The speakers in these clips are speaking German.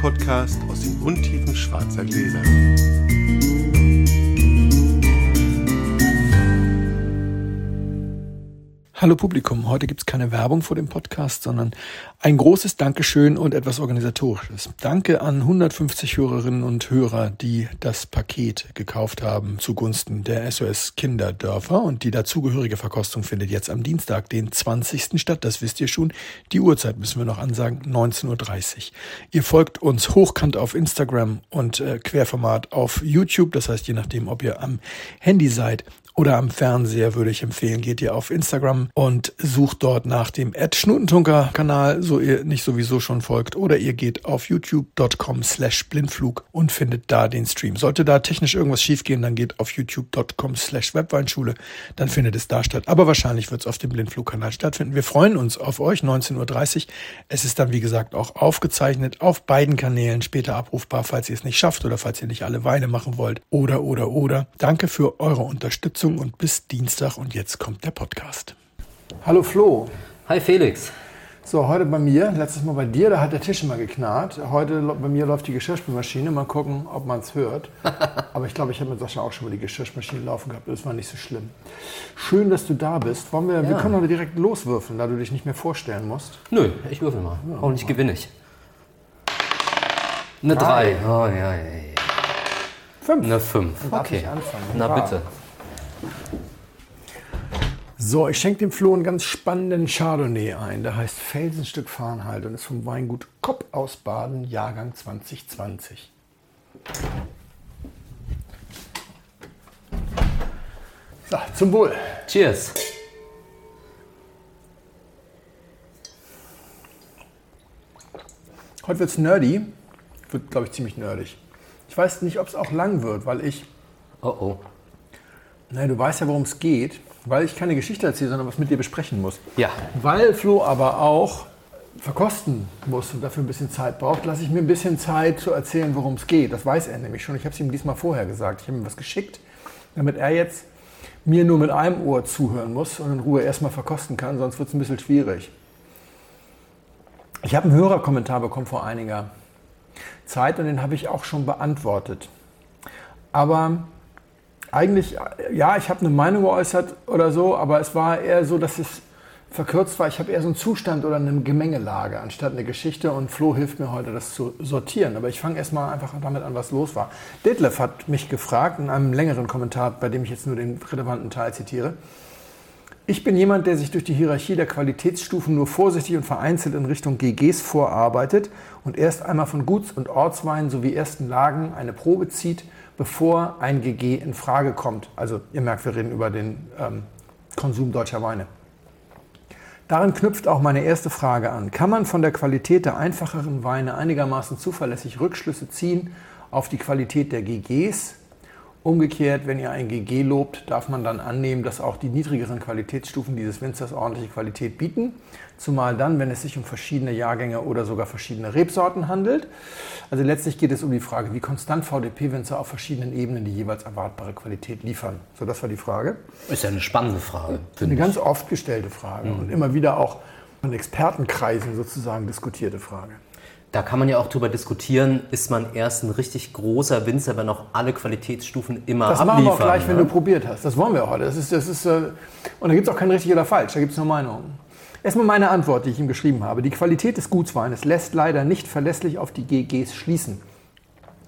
Podcast aus den Untiefen schwarzer Gläser. Hallo Publikum, heute gibt's keine Werbung vor dem Podcast, sondern ein großes Dankeschön und etwas Organisatorisches. Danke an 150 Hörerinnen und Hörer, die das Paket gekauft haben zugunsten der SOS Kinderdörfer und die dazugehörige Verkostung findet jetzt am Dienstag, den 20. statt. Das wisst ihr schon. Die Uhrzeit müssen wir noch ansagen, 19.30 Uhr. Ihr folgt uns hochkant auf Instagram und äh, Querformat auf YouTube. Das heißt, je nachdem, ob ihr am Handy seid oder am Fernseher würde ich empfehlen, geht ihr auf Instagram und sucht dort nach dem Ed Schnutentunker Kanal, so ihr nicht sowieso schon folgt, oder ihr geht auf youtube.com slash blindflug und findet da den Stream. Sollte da technisch irgendwas schiefgehen, dann geht auf youtube.com slash webweinschule, dann findet es da statt. Aber wahrscheinlich wird es auf dem Blindflug-Kanal stattfinden. Wir freuen uns auf euch, 19.30 Uhr. Es ist dann, wie gesagt, auch aufgezeichnet auf beiden Kanälen, später abrufbar, falls ihr es nicht schafft oder falls ihr nicht alle Weine machen wollt. Oder, oder, oder. Danke für eure Unterstützung Unterstützung und bis Dienstag und jetzt kommt der Podcast. Hallo Flo. Hi Felix. So, heute bei mir, letztes Mal bei dir, da hat der Tisch immer geknarrt. Heute bei mir läuft die Geschirrspülmaschine. Mal gucken, ob man es hört. Aber ich glaube, ich habe mit Sascha auch schon mal die Geschirrspülmaschine laufen gehabt. Das war nicht so schlimm. Schön, dass du da bist. Wollen wir, ja. wir können heute direkt loswürfeln, da du dich nicht mehr vorstellen musst. Nö, ich würfel mal. Ja, Hoffentlich gewinne ich. Eine 3. Oh, ja, ja, ja. Fünf. Eine 5. Okay. Na bitte. So, ich schenke dem Flo einen ganz spannenden Chardonnay ein. Der heißt Felsenstück Fahrenheit und ist vom Weingut Kopp aus Baden, Jahrgang 2020. So, zum Wohl. Cheers. Heute wird es nerdy. Wird, glaube ich, ziemlich nerdig. Ich weiß nicht, ob es auch lang wird, weil ich. Oh oh. Nein, du weißt ja, worum es geht, weil ich keine Geschichte erzähle, sondern was mit dir besprechen muss. Ja. Weil Flo aber auch verkosten muss und dafür ein bisschen Zeit braucht, lasse ich mir ein bisschen Zeit zu erzählen, worum es geht. Das weiß er nämlich schon. Ich habe es ihm diesmal vorher gesagt. Ich habe ihm was geschickt, damit er jetzt mir nur mit einem Ohr zuhören muss und in Ruhe erstmal verkosten kann, sonst wird es ein bisschen schwierig. Ich habe einen Hörerkommentar bekommen vor einiger Zeit und den habe ich auch schon beantwortet. Aber eigentlich, ja, ich habe eine Meinung geäußert oder so, aber es war eher so, dass es verkürzt war. Ich habe eher so einen Zustand oder eine Gemengelage anstatt eine Geschichte und Flo hilft mir heute, das zu sortieren. Aber ich fange erstmal einfach damit an, was los war. Detlef hat mich gefragt in einem längeren Kommentar, bei dem ich jetzt nur den relevanten Teil zitiere. Ich bin jemand, der sich durch die Hierarchie der Qualitätsstufen nur vorsichtig und vereinzelt in Richtung GGs vorarbeitet und erst einmal von Guts- und Ortsweinen sowie ersten Lagen eine Probe zieht bevor ein GG in Frage kommt. Also ihr merkt, wir reden über den ähm, Konsum deutscher Weine. Darin knüpft auch meine erste Frage an. Kann man von der Qualität der einfacheren Weine einigermaßen zuverlässig Rückschlüsse ziehen auf die Qualität der GGs? Umgekehrt, wenn ihr ein GG lobt, darf man dann annehmen, dass auch die niedrigeren Qualitätsstufen dieses Winzers ordentliche Qualität bieten. Zumal dann, wenn es sich um verschiedene Jahrgänge oder sogar verschiedene Rebsorten handelt. Also letztlich geht es um die Frage, wie konstant VDP-Winzer auf verschiedenen Ebenen die jeweils erwartbare Qualität liefern. So, das war die Frage. Ist ja eine spannende Frage. Eine ich. ganz oft gestellte Frage mhm. und immer wieder auch in Expertenkreisen sozusagen diskutierte Frage. Da kann man ja auch drüber diskutieren, ist man erst ein richtig großer Winzer, wenn auch alle Qualitätsstufen immer das abliefern. Das machen wir auch gleich, ne? wenn du probiert hast. Das wollen wir heute. Das ist, das ist, äh, und da gibt es auch kein richtig oder falsch, da gibt es nur Meinungen. Erstmal meine Antwort, die ich ihm geschrieben habe. Die Qualität des Gutsweines lässt leider nicht verlässlich auf die GGs schließen.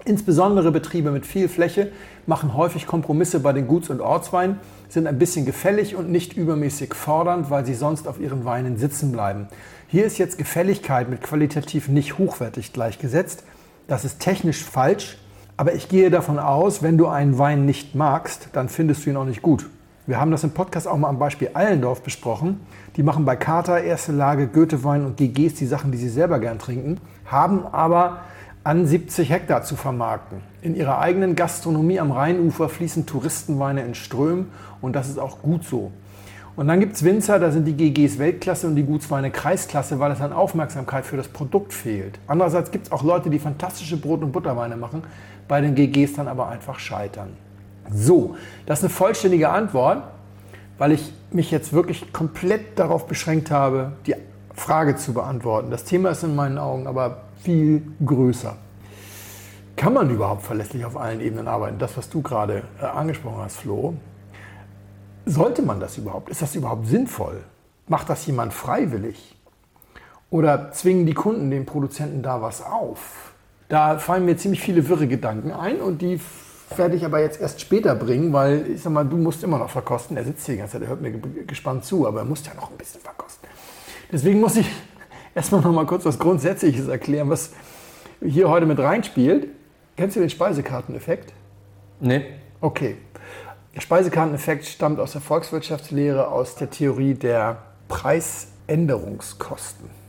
Insbesondere Betriebe mit viel Fläche machen häufig Kompromisse bei den Guts- und Ortsweinen, sind ein bisschen gefällig und nicht übermäßig fordernd, weil sie sonst auf ihren Weinen sitzen bleiben. Hier ist jetzt Gefälligkeit mit qualitativ nicht hochwertig gleichgesetzt. Das ist technisch falsch, aber ich gehe davon aus, wenn du einen Wein nicht magst, dann findest du ihn auch nicht gut. Wir haben das im Podcast auch mal am Beispiel Allendorf besprochen. Die machen bei Kater, erste Lage, Goethewein und GGs die Sachen, die sie selber gern trinken, haben aber an 70 Hektar zu vermarkten. In ihrer eigenen Gastronomie am Rheinufer fließen Touristenweine in Strömen und das ist auch gut so. Und dann gibt es Winzer, da sind die GGs Weltklasse und die Gutsweine Kreisklasse, weil es an Aufmerksamkeit für das Produkt fehlt. Andererseits gibt es auch Leute, die fantastische Brot- und Butterweine machen, bei den GGs dann aber einfach scheitern. So, das ist eine vollständige Antwort, weil ich mich jetzt wirklich komplett darauf beschränkt habe, die Frage zu beantworten. Das Thema ist in meinen Augen aber viel größer. kann man überhaupt verlässlich auf allen Ebenen arbeiten? Das, was du gerade äh, angesprochen hast, Flo. Sollte man das überhaupt? Ist das überhaupt sinnvoll? Macht das jemand freiwillig? Oder zwingen die Kunden den Produzenten da was auf? Da fallen mir ziemlich viele wirre Gedanken ein und die werde ich aber jetzt erst später bringen, weil ich sag mal, du musst immer noch verkosten. Er sitzt hier die ganze Zeit, er hört mir gespannt zu, aber er muss ja noch ein bisschen verkosten. Deswegen muss ich erstmal noch mal kurz was Grundsätzliches erklären, was hier heute mit reinspielt. Kennst du den Speisekarteneffekt? Nee. Okay. Der Speisekarteneffekt stammt aus der Volkswirtschaftslehre, aus der Theorie der Preisänderungskosten.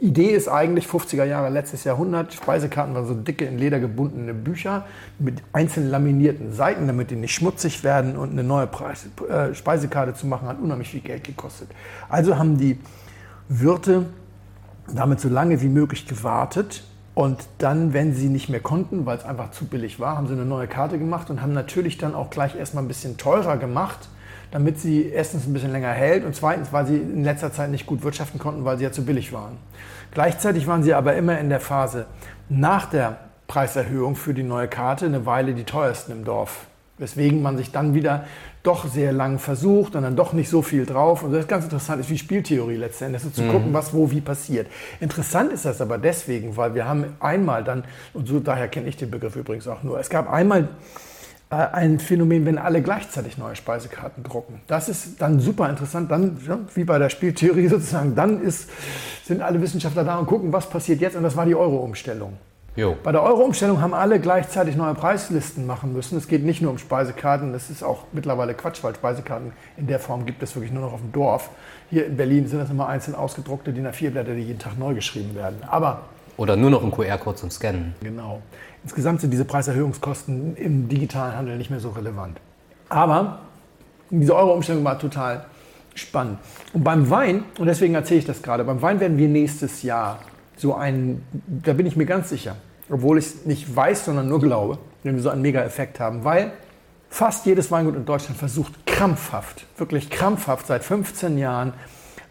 Die Idee ist eigentlich 50er Jahre letztes Jahrhundert. Speisekarten waren so dicke in Leder gebundene Bücher mit einzeln laminierten Seiten, damit die nicht schmutzig werden. Und eine neue Preis, äh, Speisekarte zu machen hat unheimlich viel Geld gekostet. Also haben die Wirte damit so lange wie möglich gewartet. Und dann, wenn sie nicht mehr konnten, weil es einfach zu billig war, haben sie eine neue Karte gemacht und haben natürlich dann auch gleich erstmal ein bisschen teurer gemacht damit sie erstens ein bisschen länger hält und zweitens, weil sie in letzter Zeit nicht gut wirtschaften konnten, weil sie ja zu billig waren. Gleichzeitig waren sie aber immer in der Phase nach der Preiserhöhung für die neue Karte eine Weile die teuersten im Dorf. Weswegen man sich dann wieder doch sehr lang versucht und dann doch nicht so viel drauf. Und das ist ganz interessant, ist wie Spieltheorie letztendlich, also zu mhm. gucken, was wo wie passiert. Interessant ist das aber deswegen, weil wir haben einmal dann, und so daher kenne ich den Begriff übrigens auch nur, es gab einmal ein Phänomen, wenn alle gleichzeitig neue Speisekarten drucken. Das ist dann super interessant. Dann, ja, wie bei der Spieltheorie sozusagen, dann ist, sind alle Wissenschaftler da und gucken, was passiert jetzt. Und das war die Euro-Umstellung. Bei der Euro-Umstellung haben alle gleichzeitig neue Preislisten machen müssen. Es geht nicht nur um Speisekarten, das ist auch mittlerweile Quatsch, weil Speisekarten in der Form gibt es wirklich nur noch auf dem Dorf. Hier in Berlin sind das immer einzeln ausgedruckte DIN A4-Blätter, die jeden Tag neu geschrieben werden. Aber oder nur noch ein QR-Code zum Scannen. Genau. Insgesamt sind diese Preiserhöhungskosten im digitalen Handel nicht mehr so relevant. Aber diese Euro-Umstellung war total spannend. Und beim Wein, und deswegen erzähle ich das gerade, beim Wein werden wir nächstes Jahr so einen, da bin ich mir ganz sicher, obwohl ich es nicht weiß, sondern nur glaube, wenn wir so einen Mega-Effekt haben, weil fast jedes Weingut in Deutschland versucht krampfhaft, wirklich krampfhaft seit 15 Jahren,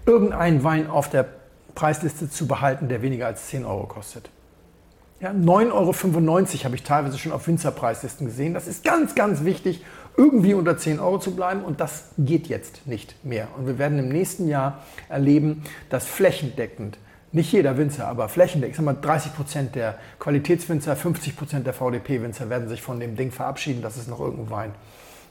irgendeinen Wein auf der Preisliste zu behalten, der weniger als 10 Euro kostet. Ja, 9,95 Euro habe ich teilweise schon auf Winzerpreislisten gesehen. Das ist ganz, ganz wichtig, irgendwie unter 10 Euro zu bleiben und das geht jetzt nicht mehr. Und wir werden im nächsten Jahr erleben, dass flächendeckend, nicht jeder Winzer, aber flächendeckend, ich sag mal 30 Prozent der Qualitätswinzer, 50 Prozent der VDP-Winzer werden sich von dem Ding verabschieden, dass es noch irgendeinen Wein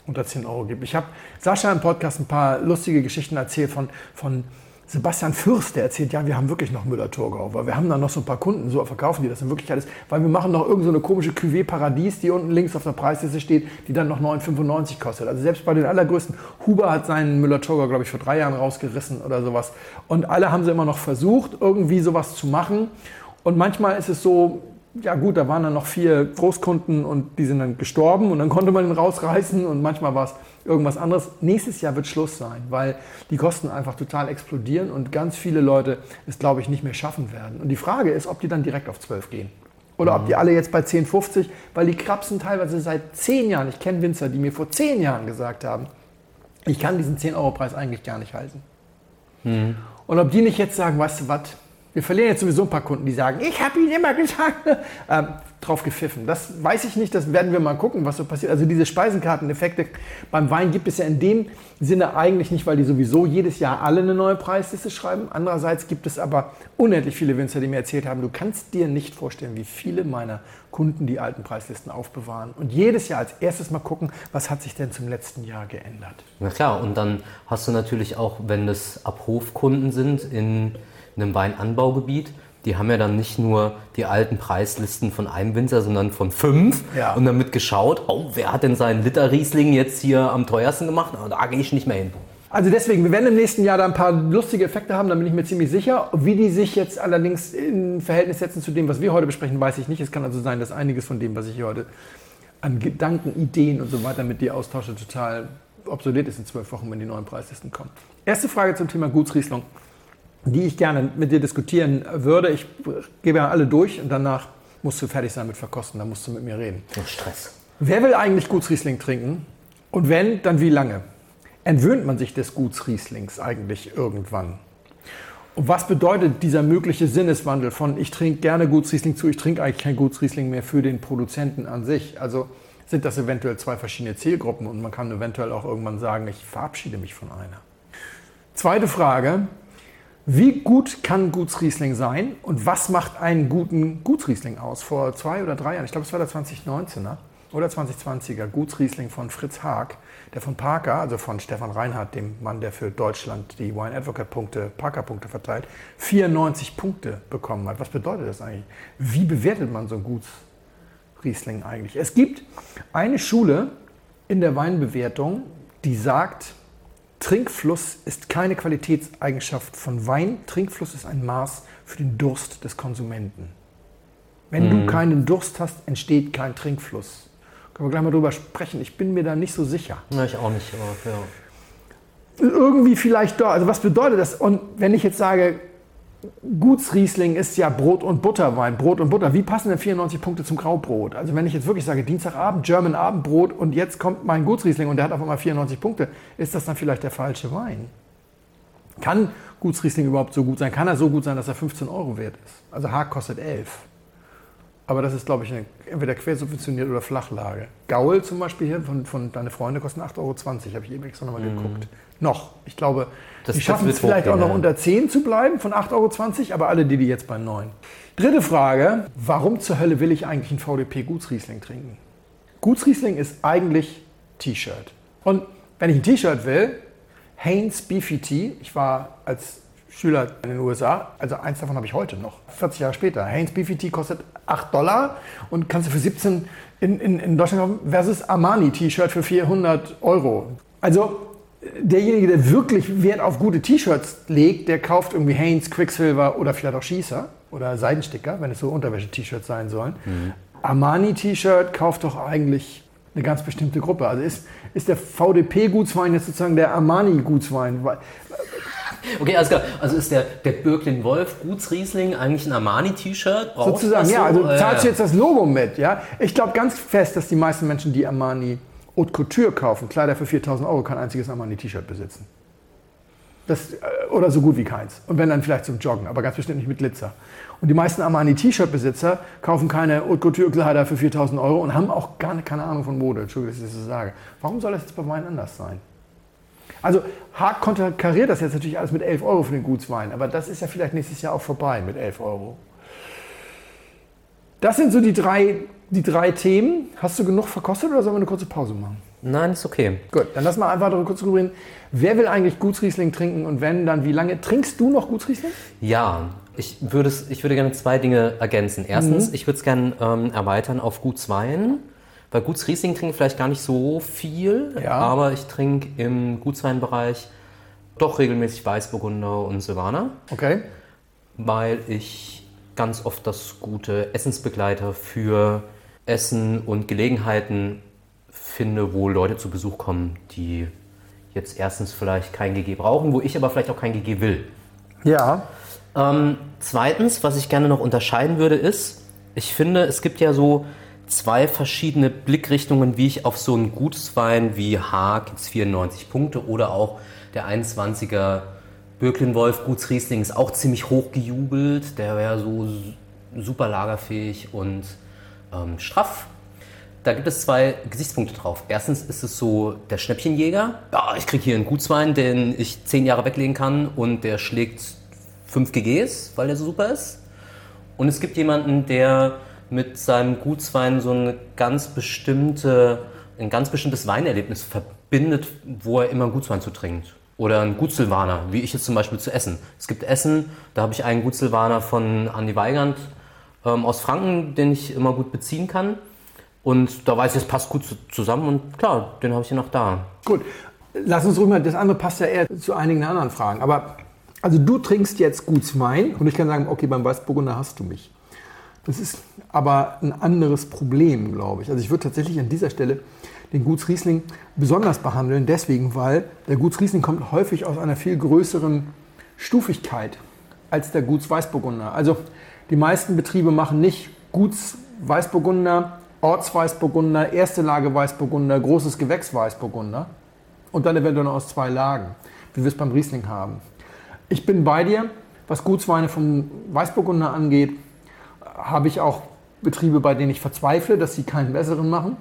unter 10 Euro gibt. Ich habe Sascha im Podcast ein paar lustige Geschichten erzählt von, von Sebastian Fürst, der erzählt, ja, wir haben wirklich noch Müller-Thurgau, weil wir haben dann noch so ein paar Kunden, so verkaufen die das in Wirklichkeit ist, weil wir machen noch irgendeine so komische Cuvée Paradies, die unten links auf der Preisliste steht, die dann noch 9,95 kostet. Also selbst bei den allergrößten, Huber hat seinen Müller-Thurgau, glaube ich, vor drei Jahren rausgerissen oder sowas. Und alle haben sie immer noch versucht, irgendwie sowas zu machen. Und manchmal ist es so, ja gut, da waren dann noch vier Großkunden und die sind dann gestorben und dann konnte man ihn rausreißen und manchmal war es irgendwas anderes. Nächstes Jahr wird Schluss sein, weil die Kosten einfach total explodieren und ganz viele Leute es, glaube ich, nicht mehr schaffen werden. Und die Frage ist, ob die dann direkt auf 12 gehen. Oder mhm. ob die alle jetzt bei 10,50, weil die krapsen teilweise seit 10 Jahren. Ich kenne Winzer, die mir vor 10 Jahren gesagt haben, ich kann diesen 10-Euro-Preis eigentlich gar nicht halten. Mhm. Und ob die nicht jetzt sagen, weißt du was, wir verlieren jetzt sowieso ein paar Kunden, die sagen, ich habe Ihnen immer gesagt, ähm, drauf gepfiffen. Das weiß ich nicht, das werden wir mal gucken, was so passiert. Also diese Speisenkarteneffekte beim Wein gibt es ja in dem Sinne eigentlich nicht, weil die sowieso jedes Jahr alle eine neue Preisliste schreiben. Andererseits gibt es aber unendlich viele Winzer, die mir erzählt haben, du kannst dir nicht vorstellen, wie viele meiner Kunden die alten Preislisten aufbewahren und jedes Jahr als erstes mal gucken, was hat sich denn zum letzten Jahr geändert. Na klar, und dann hast du natürlich auch, wenn das Abrufkunden sind in in einem Weinanbaugebiet, die haben ja dann nicht nur die alten Preislisten von einem Winzer, sondern von fünf ja. und damit geschaut, oh, wer hat denn seinen Liter Riesling jetzt hier am teuersten gemacht? Na, da gehe ich nicht mehr hin. Also deswegen, wir werden im nächsten Jahr da ein paar lustige Effekte haben, da bin ich mir ziemlich sicher. Wie die sich jetzt allerdings in Verhältnis setzen zu dem, was wir heute besprechen, weiß ich nicht. Es kann also sein, dass einiges von dem, was ich hier heute an Gedanken, Ideen und so weiter mit dir austausche, total obsolet ist in zwölf Wochen, wenn die neuen Preislisten kommen. Erste Frage zum Thema Gutsriesling die ich gerne mit dir diskutieren würde. Ich gebe ja alle durch und danach musst du fertig sein mit Verkosten, dann musst du mit mir reden. Oh, Stress. Wer will eigentlich Gutsriesling trinken? Und wenn, dann wie lange? Entwöhnt man sich des Gutsrieslings eigentlich irgendwann? Und was bedeutet dieser mögliche Sinneswandel von ich trinke gerne Gutsriesling zu, ich trinke eigentlich kein Gutsriesling mehr für den Produzenten an sich? Also sind das eventuell zwei verschiedene Zielgruppen und man kann eventuell auch irgendwann sagen, ich verabschiede mich von einer. Zweite Frage, wie gut kann Gutsriesling sein und was macht einen guten Gutsriesling aus? Vor zwei oder drei Jahren, ich glaube es war der 2019er oder 2020er, Gutsriesling von Fritz Haag, der von Parker, also von Stefan Reinhardt, dem Mann, der für Deutschland die Wine Advocate Punkte, Parker Punkte verteilt, 94 Punkte bekommen hat. Was bedeutet das eigentlich? Wie bewertet man so ein Gutsriesling eigentlich? Es gibt eine Schule in der Weinbewertung, die sagt, Trinkfluss ist keine Qualitätseigenschaft von Wein. Trinkfluss ist ein Maß für den Durst des Konsumenten. Wenn mhm. du keinen Durst hast, entsteht kein Trinkfluss. Können wir gleich mal drüber sprechen. Ich bin mir da nicht so sicher. Na, ich auch nicht, aber ja. Irgendwie vielleicht doch. Also was bedeutet das? Und wenn ich jetzt sage, Gutsriesling ist ja Brot- und Butterwein, Brot und Butter. Wie passen denn 94 Punkte zum Graubrot? Also wenn ich jetzt wirklich sage, Dienstagabend, German Abendbrot und jetzt kommt mein Gutsriesling und der hat auf einmal 94 Punkte, ist das dann vielleicht der falsche Wein? Kann Gutsriesling überhaupt so gut sein? Kann er so gut sein, dass er 15 Euro wert ist? Also Haag kostet 11. Aber das ist, glaube ich, eine, entweder quersubventioniert oder Flachlage. Gaul zum Beispiel hier von, von Deine Freunde kosten 8,20 Euro. Habe ich eben extra nochmal mm. geguckt. Noch. Ich glaube, das, die schaffen es vielleicht auch noch unter 10 zu bleiben von 8,20 Euro, aber alle die, die jetzt bei 9. Dritte Frage. Warum zur Hölle will ich eigentlich ein VDP Gutsriesling trinken? Gutsriesling ist eigentlich T-Shirt. Und wenn ich ein T-Shirt will, Haynes Beefy Tea, ich war als Schüler in den USA. Also eins davon habe ich heute noch, 40 Jahre später. Haynes BVT kostet 8 Dollar und kannst du für 17 in, in, in Deutschland kaufen versus Armani T-Shirt für 400 Euro. Also derjenige, der wirklich Wert auf gute T-Shirts legt, der kauft irgendwie Haynes, Quicksilver oder vielleicht auch Schießer oder Seidensticker, wenn es so Unterwäsche-T-Shirts sein sollen. Mhm. Armani-T-Shirt kauft doch eigentlich eine ganz bestimmte Gruppe. Also ist, ist der VDP-Gutswein jetzt sozusagen der Armani-Gutswein? Okay, alles klar. Also ist der, der Birklin Wolf Gutsriesling eigentlich ein Armani-T-Shirt? Sozusagen, ja. Also zahlst du jetzt das Logo mit, ja? Ich glaube ganz fest, dass die meisten Menschen, die Armani Haute Couture kaufen, Kleider für 4000 Euro, kein einziges Armani-T-Shirt besitzen. Das, äh, oder so gut wie keins. Und wenn dann vielleicht zum Joggen, aber ganz bestimmt nicht mit Glitzer. Und die meisten Armani-T-Shirt-Besitzer kaufen keine Haute Couture-Kleider für 4000 Euro und haben auch gar keine Ahnung von Mode. Entschuldigung, dass ich das so sage. Warum soll das jetzt bei Wein anders sein? Also Haag konterkariert das jetzt natürlich alles mit 11 Euro für den Gutswein, aber das ist ja vielleicht nächstes Jahr auch vorbei mit 11 Euro. Das sind so die drei, die drei Themen. Hast du genug verkostet oder sollen wir eine kurze Pause machen? Nein, ist okay. Gut, dann lass mal einfach darüber kurz drüber reden. Wer will eigentlich Gutsriesling trinken und wenn, dann wie lange? Trinkst du noch Gutsriesling? Ja, ich würde, ich würde gerne zwei Dinge ergänzen. Erstens, mhm. ich würde es gerne ähm, erweitern auf Gutswein. Weil Gutsriesling trinke ich vielleicht gar nicht so viel, ja. aber ich trinke im Gutsweinbereich doch regelmäßig Weißburgunder und Silvaner. Okay. Weil ich ganz oft das gute Essensbegleiter für Essen und Gelegenheiten finde, wo Leute zu Besuch kommen, die jetzt erstens vielleicht kein GG brauchen, wo ich aber vielleicht auch kein GG will. Ja. Ähm, zweitens, was ich gerne noch unterscheiden würde, ist, ich finde, es gibt ja so zwei verschiedene Blickrichtungen, wie ich auf so einen Gutswein wie Haag, jetzt 94 Punkte, oder auch der 21er Birklin-Wolf Gutsriesling ist auch ziemlich hoch gejubelt. Der wäre so super lagerfähig und ähm, straff. Da gibt es zwei Gesichtspunkte drauf. Erstens ist es so der Schnäppchenjäger. Ja, ich kriege hier einen Gutswein, den ich zehn Jahre weglegen kann und der schlägt 5 GGs, weil der so super ist. Und es gibt jemanden, der mit seinem Gutswein so eine ganz bestimmte, ein ganz bestimmtes Weinerlebnis verbindet, wo er immer Gutswein zu trinkt. Oder ein Gutsilvaner, wie ich jetzt zum Beispiel zu essen. Es gibt Essen, da habe ich einen Gutsilvaner von Andi Weigand ähm, aus Franken, den ich immer gut beziehen kann. Und da weiß ich, es passt gut zusammen und klar, den habe ich hier noch da. Gut, lass uns mal, das andere passt ja eher zu einigen anderen Fragen. Aber also du trinkst jetzt Gutswein und ich kann sagen, okay, beim Weißburgunder hast du mich. Das ist aber ein anderes Problem, glaube ich. Also ich würde tatsächlich an dieser Stelle den Gutsriesling besonders behandeln, deswegen, weil der Gutsriesling kommt häufig aus einer viel größeren Stufigkeit als der Gutsweißburgunder. Also die meisten Betriebe machen nicht Gutsweißburgunder, Ortsweißburgunder, erste Lage Weißburgunder, großes Gewächs Weißburgunder und dann eventuell noch aus zwei Lagen, wie wir es beim Riesling haben. Ich bin bei dir, Was Gutsweine vom Weißburgunder angeht, habe ich auch Betriebe, bei denen ich verzweifle, dass sie keinen besseren machen.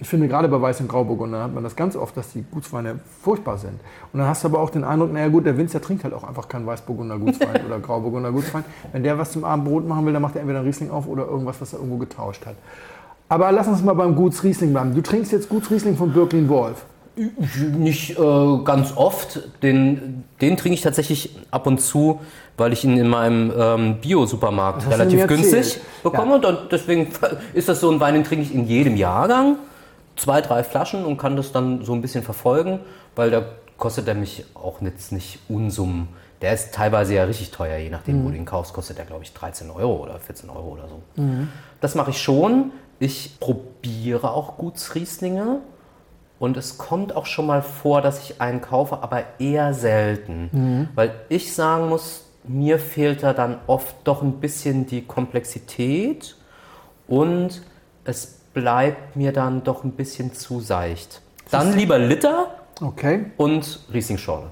Ich finde, gerade bei Weiß- und Grauburgunder hat man das ganz oft, dass die Gutsweine furchtbar sind. Und dann hast du aber auch den Eindruck, naja gut, der Winzer trinkt halt auch einfach keinen Weißburgunder Gutswein oder Grauburgunder Gutswein. Wenn der was zum Abendbrot machen will, dann macht er entweder einen Riesling auf oder irgendwas, was er irgendwo getauscht hat. Aber lass uns mal beim Gutsriesling bleiben. Du trinkst jetzt Gutsriesling von Birklin Wolf. Nicht äh, ganz oft. Den, den trinke ich tatsächlich ab und zu, weil ich ihn in meinem ähm, Bio-Supermarkt relativ günstig bekomme. Ja. Und deswegen ist das so ein Wein, den trinke ich in jedem Jahrgang. Zwei, drei Flaschen und kann das dann so ein bisschen verfolgen, weil da kostet er mich auch jetzt nicht Unsummen. Der ist teilweise ja richtig teuer, je nachdem, mhm. wo du ihn kaufst, kostet er, glaube ich, 13 Euro oder 14 Euro oder so. Mhm. Das mache ich schon. Ich probiere auch Gutsrieslinge und es kommt auch schon mal vor, dass ich einen kaufe, aber eher selten. Mhm. Weil ich sagen muss, mir fehlt da dann oft doch ein bisschen die Komplexität und es bleibt mir dann doch ein bisschen zu seicht. Dann lieber Liter okay. und Riesling-Schorle.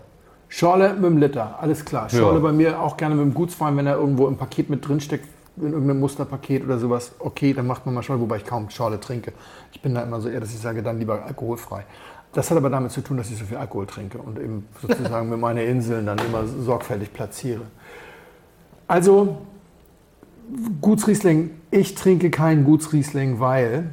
Schorle mit dem Liter, alles klar. Schorle ja. bei mir auch gerne mit dem Gutswein, wenn er irgendwo im Paket mit drin steckt, in irgendeinem Musterpaket oder sowas, okay, dann macht man mal Schorle, wobei ich kaum Schorle trinke. Ich bin da immer so eher, dass ich sage, dann lieber alkoholfrei. Das hat aber damit zu tun, dass ich so viel Alkohol trinke und eben sozusagen mit meinen Inseln dann immer sorgfältig platziere. Also, Gutsriesling, ich trinke keinen Gutsriesling, weil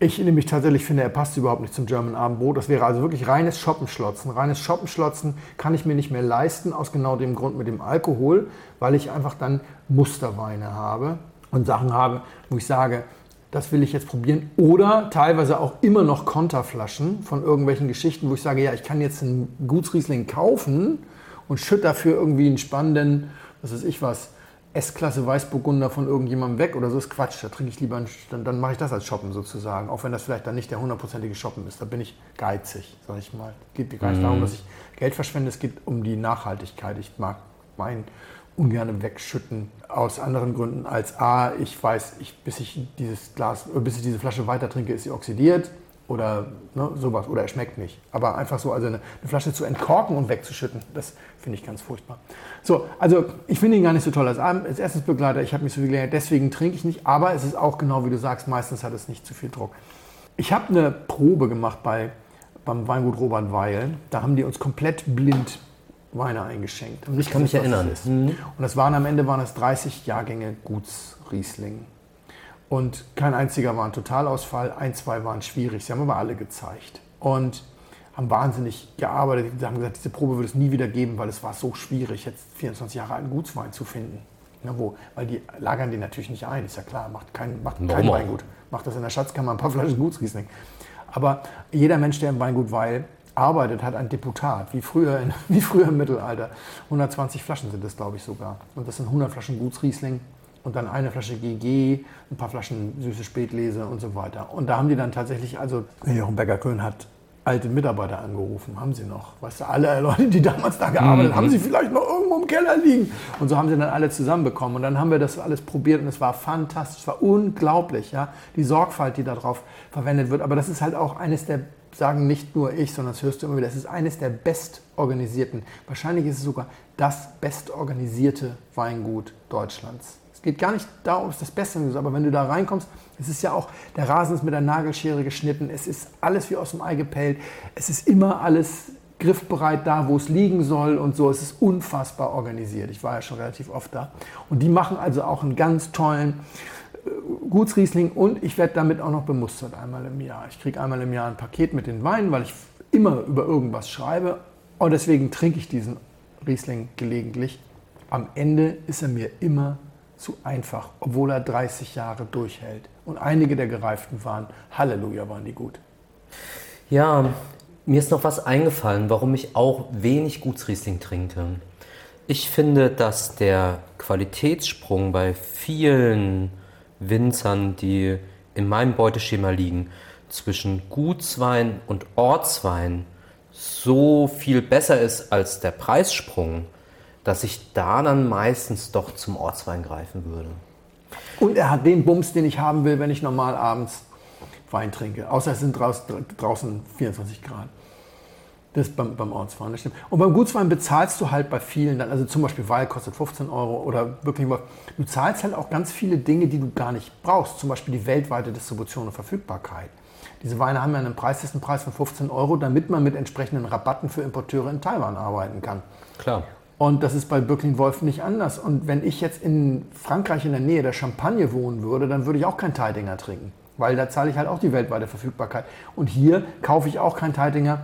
ich nämlich tatsächlich finde, er passt überhaupt nicht zum German Abendbrot. Das wäre also wirklich reines Schoppenschlotzen. Reines Schoppenschlotzen kann ich mir nicht mehr leisten, aus genau dem Grund mit dem Alkohol, weil ich einfach dann Musterweine habe und Sachen habe, wo ich sage, das will ich jetzt probieren. Oder teilweise auch immer noch Konterflaschen von irgendwelchen Geschichten, wo ich sage, ja, ich kann jetzt einen Gutsriesling kaufen und schütte dafür irgendwie einen spannenden, was weiß ich was, S-Klasse Weißburgunder von irgendjemandem weg oder so ist Quatsch. Da trinke ich lieber, einen, dann, dann mache ich das als Shoppen sozusagen. Auch wenn das vielleicht dann nicht der hundertprozentige Shoppen ist. Da bin ich geizig, sage ich mal. Es geht gar nicht mhm. darum, dass ich Geld verschwende, es geht um die Nachhaltigkeit. Ich mag Wein ungern wegschütten aus anderen Gründen als A, ich weiß, ich, bis ich dieses Glas, bis ich diese Flasche weiter trinke, ist sie oxidiert oder ne, sowas oder er schmeckt nicht. Aber einfach so, also eine, eine Flasche zu entkorken und wegzuschütten, das finde ich ganz furchtbar. So, also ich finde ihn gar nicht so toll als, als Essensbegleiter. Ich habe mich so viel gelernt, deswegen trinke ich nicht. Aber es ist auch genau wie du sagst, meistens hat es nicht zu viel Druck. Ich habe eine Probe gemacht bei, beim Weingut Robert Weil. Da haben die uns komplett blind Weine eingeschenkt. Ich kann mich erinnern. Mhm. Und das waren am Ende waren es 30 Jahrgänge Gutsriesling. Und kein einziger war ein Totalausfall, ein, zwei waren schwierig. Sie haben aber alle gezeigt. Und haben wahnsinnig gearbeitet. Sie haben gesagt, diese Probe würde es nie wieder geben, weil es war so schwierig, jetzt 24 Jahre alten Gutswein zu finden. Ja, wo, weil die lagern den natürlich nicht ein, ist ja klar, macht kein, macht kein Weingut. Macht das in der Schatzkammer ein paar Flaschen Gutsriesling. Aber jeder Mensch, der im Weingut Weil arbeitet, hat ein Deputat, wie früher, in, wie früher im Mittelalter. 120 Flaschen sind es, glaube ich, sogar. Und das sind 100 Flaschen Gutsriesling und dann eine Flasche GG, ein paar Flaschen süße Spätlese und so weiter. Und da haben die dann tatsächlich, also Jochen Becker-Köhn hat alte Mitarbeiter angerufen, haben sie noch. Weißt du, alle Leute, die damals da gearbeitet haben, mhm. sie vielleicht noch irgendwo im Keller liegen. Und so haben sie dann alle zusammenbekommen. Und dann haben wir das alles probiert und es war fantastisch, es war unglaublich, ja, die Sorgfalt, die darauf verwendet wird. Aber das ist halt auch eines der, sagen nicht nur ich, sondern das hörst du immer wieder, das ist eines der bestorganisierten, wahrscheinlich ist es sogar das bestorganisierte Weingut Deutschlands. Es geht gar nicht darum, ob es das Beste ist, aber wenn du da reinkommst, es ist ja auch, der Rasen ist mit der Nagelschere geschnitten, es ist alles wie aus dem Ei gepellt, es ist immer alles griffbereit da, wo es liegen soll und so. Es ist unfassbar organisiert. Ich war ja schon relativ oft da. Und die machen also auch einen ganz tollen äh, Gutsriesling und ich werde damit auch noch bemustert einmal im Jahr. Ich kriege einmal im Jahr ein Paket mit den Weinen, weil ich immer über irgendwas schreibe und deswegen trinke ich diesen Riesling gelegentlich. Am Ende ist er mir immer zu einfach, obwohl er 30 Jahre durchhält. Und einige der gereiften waren, Halleluja, waren die gut. Ja, mir ist noch was eingefallen, warum ich auch wenig Gutsriesling trinke. Ich finde, dass der Qualitätssprung bei vielen Winzern, die in meinem Beuteschema liegen, zwischen Gutswein und Ortswein so viel besser ist als der Preissprung dass ich da dann meistens doch zum Ortswein greifen würde. Und er hat den Bums, den ich haben will, wenn ich normal abends Wein trinke. Außer es sind draußen, draußen 24 Grad. Das beim, beim Ortswein, das stimmt. Und beim Gutswein bezahlst du halt bei vielen dann, also zum Beispiel Wein kostet 15 Euro oder wirklich, du zahlst halt auch ganz viele Dinge, die du gar nicht brauchst. Zum Beispiel die weltweite Distribution und Verfügbarkeit. Diese Weine haben ja einen Preislistenpreis von 15 Euro, damit man mit entsprechenden Rabatten für Importeure in Taiwan arbeiten kann. Klar. Und das ist bei Birkin Wolf nicht anders. Und wenn ich jetzt in Frankreich in der Nähe der Champagne wohnen würde, dann würde ich auch kein Teidinger trinken. Weil da zahle ich halt auch die weltweite Verfügbarkeit. Und hier kaufe ich auch kein Teidinger,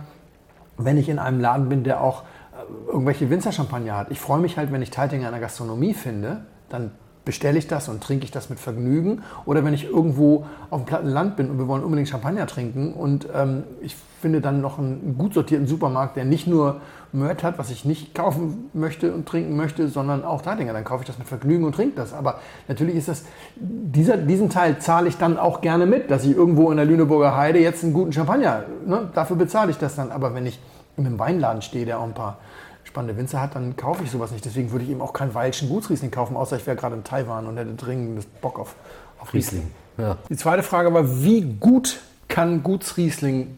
wenn ich in einem Laden bin, der auch äh, irgendwelche Winzerchampagner hat. Ich freue mich halt, wenn ich Teidinger in der Gastronomie finde, dann bestelle ich das und trinke ich das mit Vergnügen. Oder wenn ich irgendwo auf dem platten Land bin und wir wollen unbedingt Champagner trinken und ähm, ich finde dann noch einen gut sortierten Supermarkt, der nicht nur Mört hat, was ich nicht kaufen möchte und trinken möchte, sondern auch Teitinger. Dann kaufe ich das mit Vergnügen und trinke das. Aber natürlich ist das, dieser, diesen Teil zahle ich dann auch gerne mit, dass ich irgendwo in der Lüneburger Heide jetzt einen guten Champagner, ne, dafür bezahle ich das dann. Aber wenn ich in einem Weinladen stehe, der auch ein paar spannende Winzer hat, dann kaufe ich sowas nicht. Deswegen würde ich eben auch keinen Weilschen Gutsriesling kaufen, außer ich wäre gerade in Taiwan und hätte dringend Bock auf, auf Riesling. Ja. Die zweite Frage war, wie gut kann Gutsriesling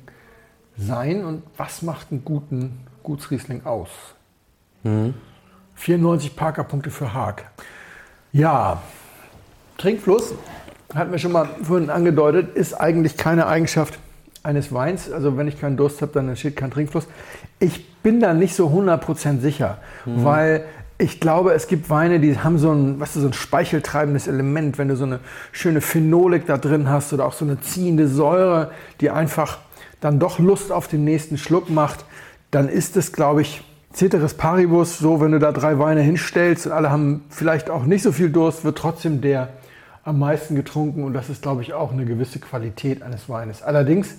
sein und was macht einen guten Gutsriesling aus? Mhm. 94 Parkerpunkte für Haag. Ja, Trinkfluss, hatten wir schon mal vorhin angedeutet, ist eigentlich keine Eigenschaft eines Weins. Also wenn ich keinen Durst habe, dann entsteht kein Trinkfluss. Ich bin da nicht so 100% sicher, mhm. weil ich glaube, es gibt Weine, die haben so ein, weißt du, so ein speicheltreibendes Element, wenn du so eine schöne Phenolik da drin hast oder auch so eine ziehende Säure, die einfach dann doch Lust auf den nächsten Schluck macht, dann ist es, glaube ich, Ceteris Paribus, so wenn du da drei Weine hinstellst und alle haben vielleicht auch nicht so viel Durst, wird trotzdem der am meisten getrunken und das ist, glaube ich, auch eine gewisse Qualität eines Weines. Allerdings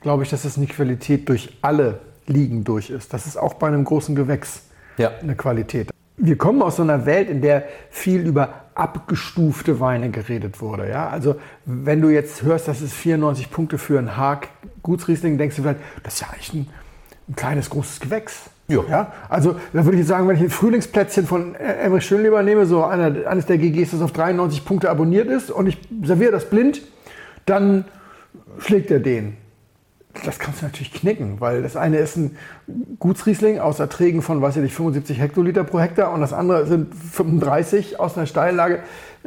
glaube ich, dass es eine Qualität durch alle Ligen durch ist. Das ist auch bei einem großen Gewächs ja. eine Qualität. Wir kommen aus so einer Welt, in der viel über abgestufte Weine geredet wurde. Ja? Also wenn du jetzt hörst, dass es 94 Punkte für einen Haag Gutsriesling, denkst du vielleicht, das ist ja eigentlich ein, ein kleines, großes Gewächs. Ja. ja. Also da würde ich sagen, wenn ich ein Frühlingsplätzchen von Emmerich Schönleber nehme, so einer, eines der GGs, das auf 93 Punkte abonniert ist und ich serviere das blind, dann schlägt er den das kannst du natürlich knicken, weil das eine ist ein Gutsriesling aus Erträgen von, weiß ich nicht, 75 Hektoliter pro Hektar und das andere sind 35 aus einer Steillage.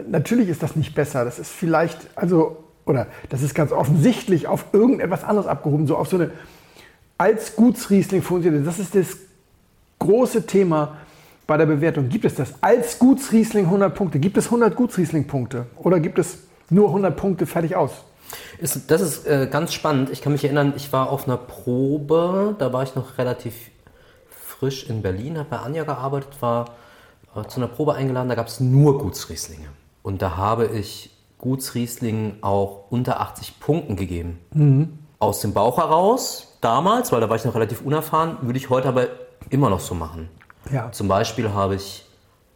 Natürlich ist das nicht besser. Das ist vielleicht, also, oder das ist ganz offensichtlich auf irgendetwas anderes abgehoben, so auf so eine, als Gutsriesling funktioniert. Das ist das große Thema bei der Bewertung. Gibt es das als Gutsriesling 100 Punkte? Gibt es 100 Gutsriesling-Punkte? Oder gibt es nur 100 Punkte fertig aus? Ist, das ist äh, ganz spannend. Ich kann mich erinnern, ich war auf einer Probe, da war ich noch relativ frisch in Berlin, habe bei Anja gearbeitet, war äh, zu einer Probe eingeladen, da gab es nur Gutsrieslinge. Und da habe ich Gutsriesling auch unter 80 Punkten gegeben. Mhm. Aus dem Bauch heraus, damals, weil da war ich noch relativ unerfahren, würde ich heute aber immer noch so machen. Ja. Zum Beispiel habe ich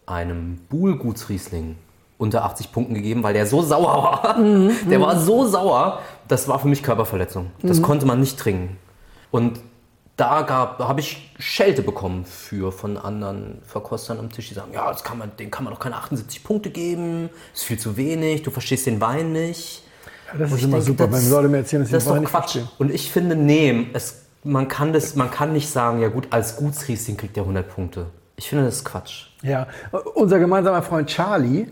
einem Buhl Gutsriesling unter 80 Punkten gegeben, weil der so sauer war. Mhm. Der war so sauer, das war für mich Körperverletzung. Das mhm. konnte man nicht trinken. Und da gab, habe ich Schelte bekommen für von anderen Verkostern am Tisch, die sagen, ja, das kann man, den kann man doch keine 78 Punkte geben, ist viel zu wenig, du verstehst den Wein nicht. Ja, das ist immer denke, super, wenn Leute mir erzählen, dass das ist doch Quatsch. Verstehen. Und ich finde, nee, es, man, kann das, man kann nicht sagen, ja gut, als Gutsriesling kriegt er 100 Punkte. Ich finde, das ist Quatsch. Ja, unser gemeinsamer Freund Charlie,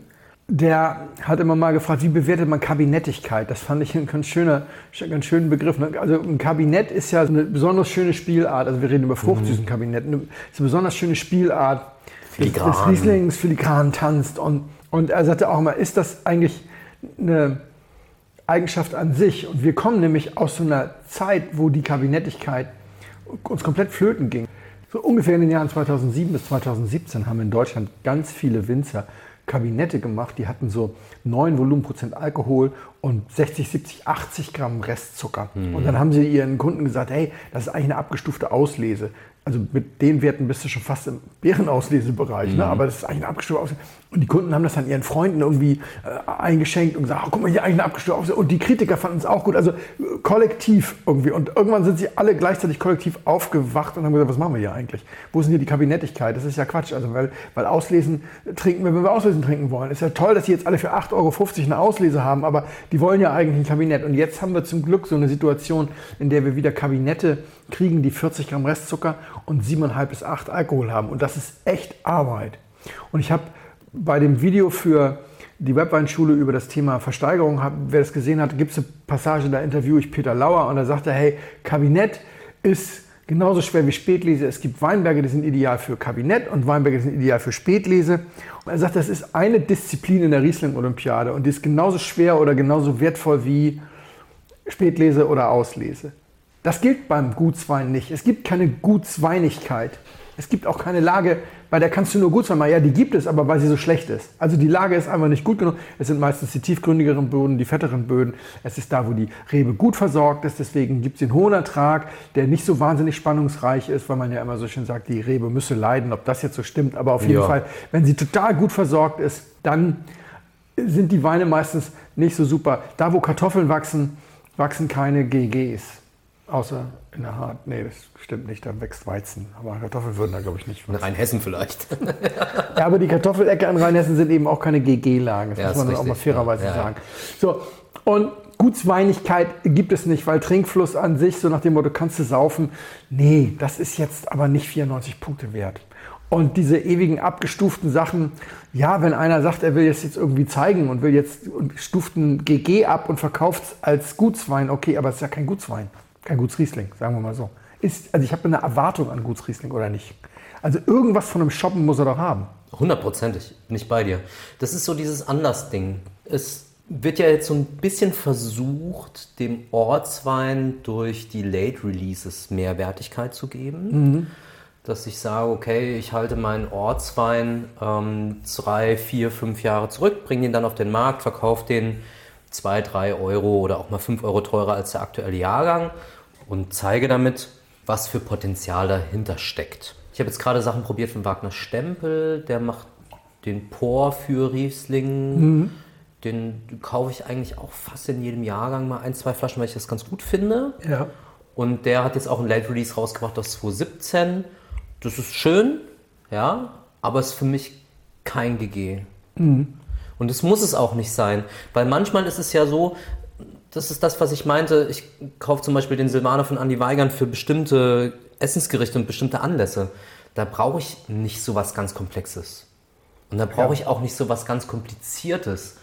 der hat immer mal gefragt, wie bewertet man Kabinettigkeit? Das fand ich einen ganz, schöner, ganz schönen Begriff. Ne? Also ein Kabinett ist ja eine besonders schöne Spielart. Also wir reden über Fruchtsüßenkabinett. Eine, ist eine besonders schöne Spielart Filigran. des Rieslings, filigran tanzt. Und, und er sagte auch immer, ist das eigentlich eine Eigenschaft an sich? Und wir kommen nämlich aus so einer Zeit, wo die Kabinettigkeit uns komplett flöten ging. So ungefähr in den Jahren 2007 bis 2017 haben in Deutschland ganz viele Winzer Kabinette gemacht, die hatten so 9 Volumenprozent Alkohol und 60, 70, 80 Gramm Restzucker. Mhm. Und dann haben sie ihren Kunden gesagt, hey, das ist eigentlich eine abgestufte Auslese also mit den Werten bist du schon fast im Bärenauslesebereich, ne? mhm. ne? aber das ist eigentlich eine abgestufte Auslese. Und die Kunden haben das dann ihren Freunden irgendwie äh, eingeschenkt und gesagt, oh, guck mal, hier eigentlich eine Auslese. Und die Kritiker fanden es auch gut, also äh, kollektiv irgendwie. Und irgendwann sind sie alle gleichzeitig kollektiv aufgewacht und haben gesagt, was machen wir hier eigentlich? Wo sind hier die Kabinettigkeit? Das ist ja Quatsch, also weil, weil Auslesen trinken wir, wenn wir Auslesen trinken wollen. Ist ja toll, dass sie jetzt alle für 8,50 Euro eine Auslese haben, aber Die wollen ja eigentlich ein Kabinett. Und jetzt haben wir zum Glück so eine Situation, in der wir wieder Kabinette kriegen, die 40 Gramm Restzucker und 7,5 bis 8 Alkohol haben. Und das ist echt Arbeit. Und ich habe bei dem Video für die Webweinschule über das Thema Versteigerung, wer das gesehen hat, gibt es eine Passage, da interviewe ich Peter Lauer und da sagt er, hey, Kabinett ist genauso schwer wie Spätlese. Es gibt Weinberge, die sind ideal für Kabinett und Weinberge, sind ideal für Spätlese. Und er sagt, das ist eine Disziplin in der Riesling-Olympiade und die ist genauso schwer oder genauso wertvoll wie Spätlese oder Auslese. Das gilt beim Gutswein nicht. Es gibt keine Gutsweinigkeit. Es gibt auch keine Lage, bei der kannst du nur gut sein. Ja, die gibt es, aber weil sie so schlecht ist. Also die Lage ist einfach nicht gut genug. Es sind meistens die tiefgründigeren Böden, die fetteren Böden. Es ist da, wo die Rebe gut versorgt ist. Deswegen gibt es den hohen Ertrag, der nicht so wahnsinnig spannungsreich ist, weil man ja immer so schön sagt, die Rebe müsse leiden. Ob das jetzt so stimmt, aber auf jeden ja. Fall, wenn sie total gut versorgt ist, dann sind die Weine meistens nicht so super. Da, wo Kartoffeln wachsen, wachsen keine GGs. Außer in der Hart. Nee, das stimmt nicht. Da wächst Weizen. Aber Kartoffeln würden da, glaube ich, nicht. In Rheinhessen vielleicht. ja, aber die Kartoffelecke an Rheinhessen sind eben auch keine GG-Lagen. Das ja, muss man dann auch mal fairerweise ja, sagen. So, und Gutsweinigkeit gibt es nicht, weil Trinkfluss an sich, so nach dem Motto, kannst du saufen. Nee, das ist jetzt aber nicht 94 Punkte wert. Und diese ewigen abgestuften Sachen, ja, wenn einer sagt, er will jetzt, jetzt irgendwie zeigen und will jetzt und stuft ein GG ab und verkauft es als Gutswein, okay, aber es ist ja kein Gutswein. Kein Gutsriesling, sagen wir mal so. Ist, also ich habe eine Erwartung an Gutsriesling oder nicht. Also irgendwas von einem Shoppen muss er doch haben. Hundertprozentig, bin ich bei dir. Das ist so dieses Anders-Ding. Es wird ja jetzt so ein bisschen versucht, dem Ortswein durch die Late Releases mehr Wertigkeit zu geben. Mhm. Dass ich sage, okay, ich halte meinen Ortswein ähm, drei, vier, fünf Jahre zurück, bringe den dann auf den Markt, verkaufe den zwei, drei Euro oder auch mal fünf Euro teurer als der aktuelle Jahrgang und zeige damit, was für Potenzial dahinter steckt. Ich habe jetzt gerade Sachen probiert von Wagner Stempel, der macht den Por für Riesling. Mhm. Den kaufe ich eigentlich auch fast in jedem Jahrgang mal ein, zwei Flaschen, weil ich das ganz gut finde. Ja. Und der hat jetzt auch ein Late Release rausgebracht aus 2017. Das ist schön, ja, aber ist für mich kein GG. Mhm. Und es muss es auch nicht sein, weil manchmal ist es ja so, das ist das, was ich meinte. Ich kaufe zum Beispiel den Silvaner von Andy Weigern für bestimmte Essensgerichte und bestimmte Anlässe. Da brauche ich nicht so was ganz Komplexes. Und da brauche ja. ich auch nicht so was ganz Kompliziertes.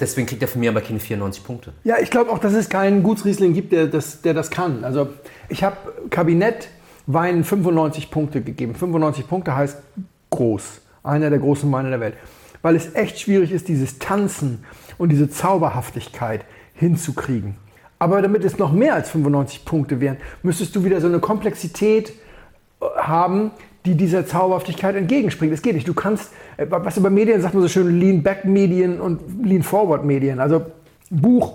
Deswegen kriegt er von mir aber keine 94 Punkte. Ja, ich glaube auch, dass es keinen Gutsriesling gibt, der das, der das kann. Also ich habe Kabinett Wein 95 Punkte gegeben. 95 Punkte heißt groß. Einer der großen Weine der Welt. Weil es echt schwierig ist, dieses Tanzen und diese Zauberhaftigkeit hinzukriegen. Aber damit es noch mehr als 95 Punkte wären, müsstest du wieder so eine Komplexität äh, haben, die dieser Zauberhaftigkeit entgegenspringt. Es geht nicht. Du kannst, äh, was über Medien sagt man so schön, Lean-Back-Medien und Lean-Forward-Medien. Also ein Buch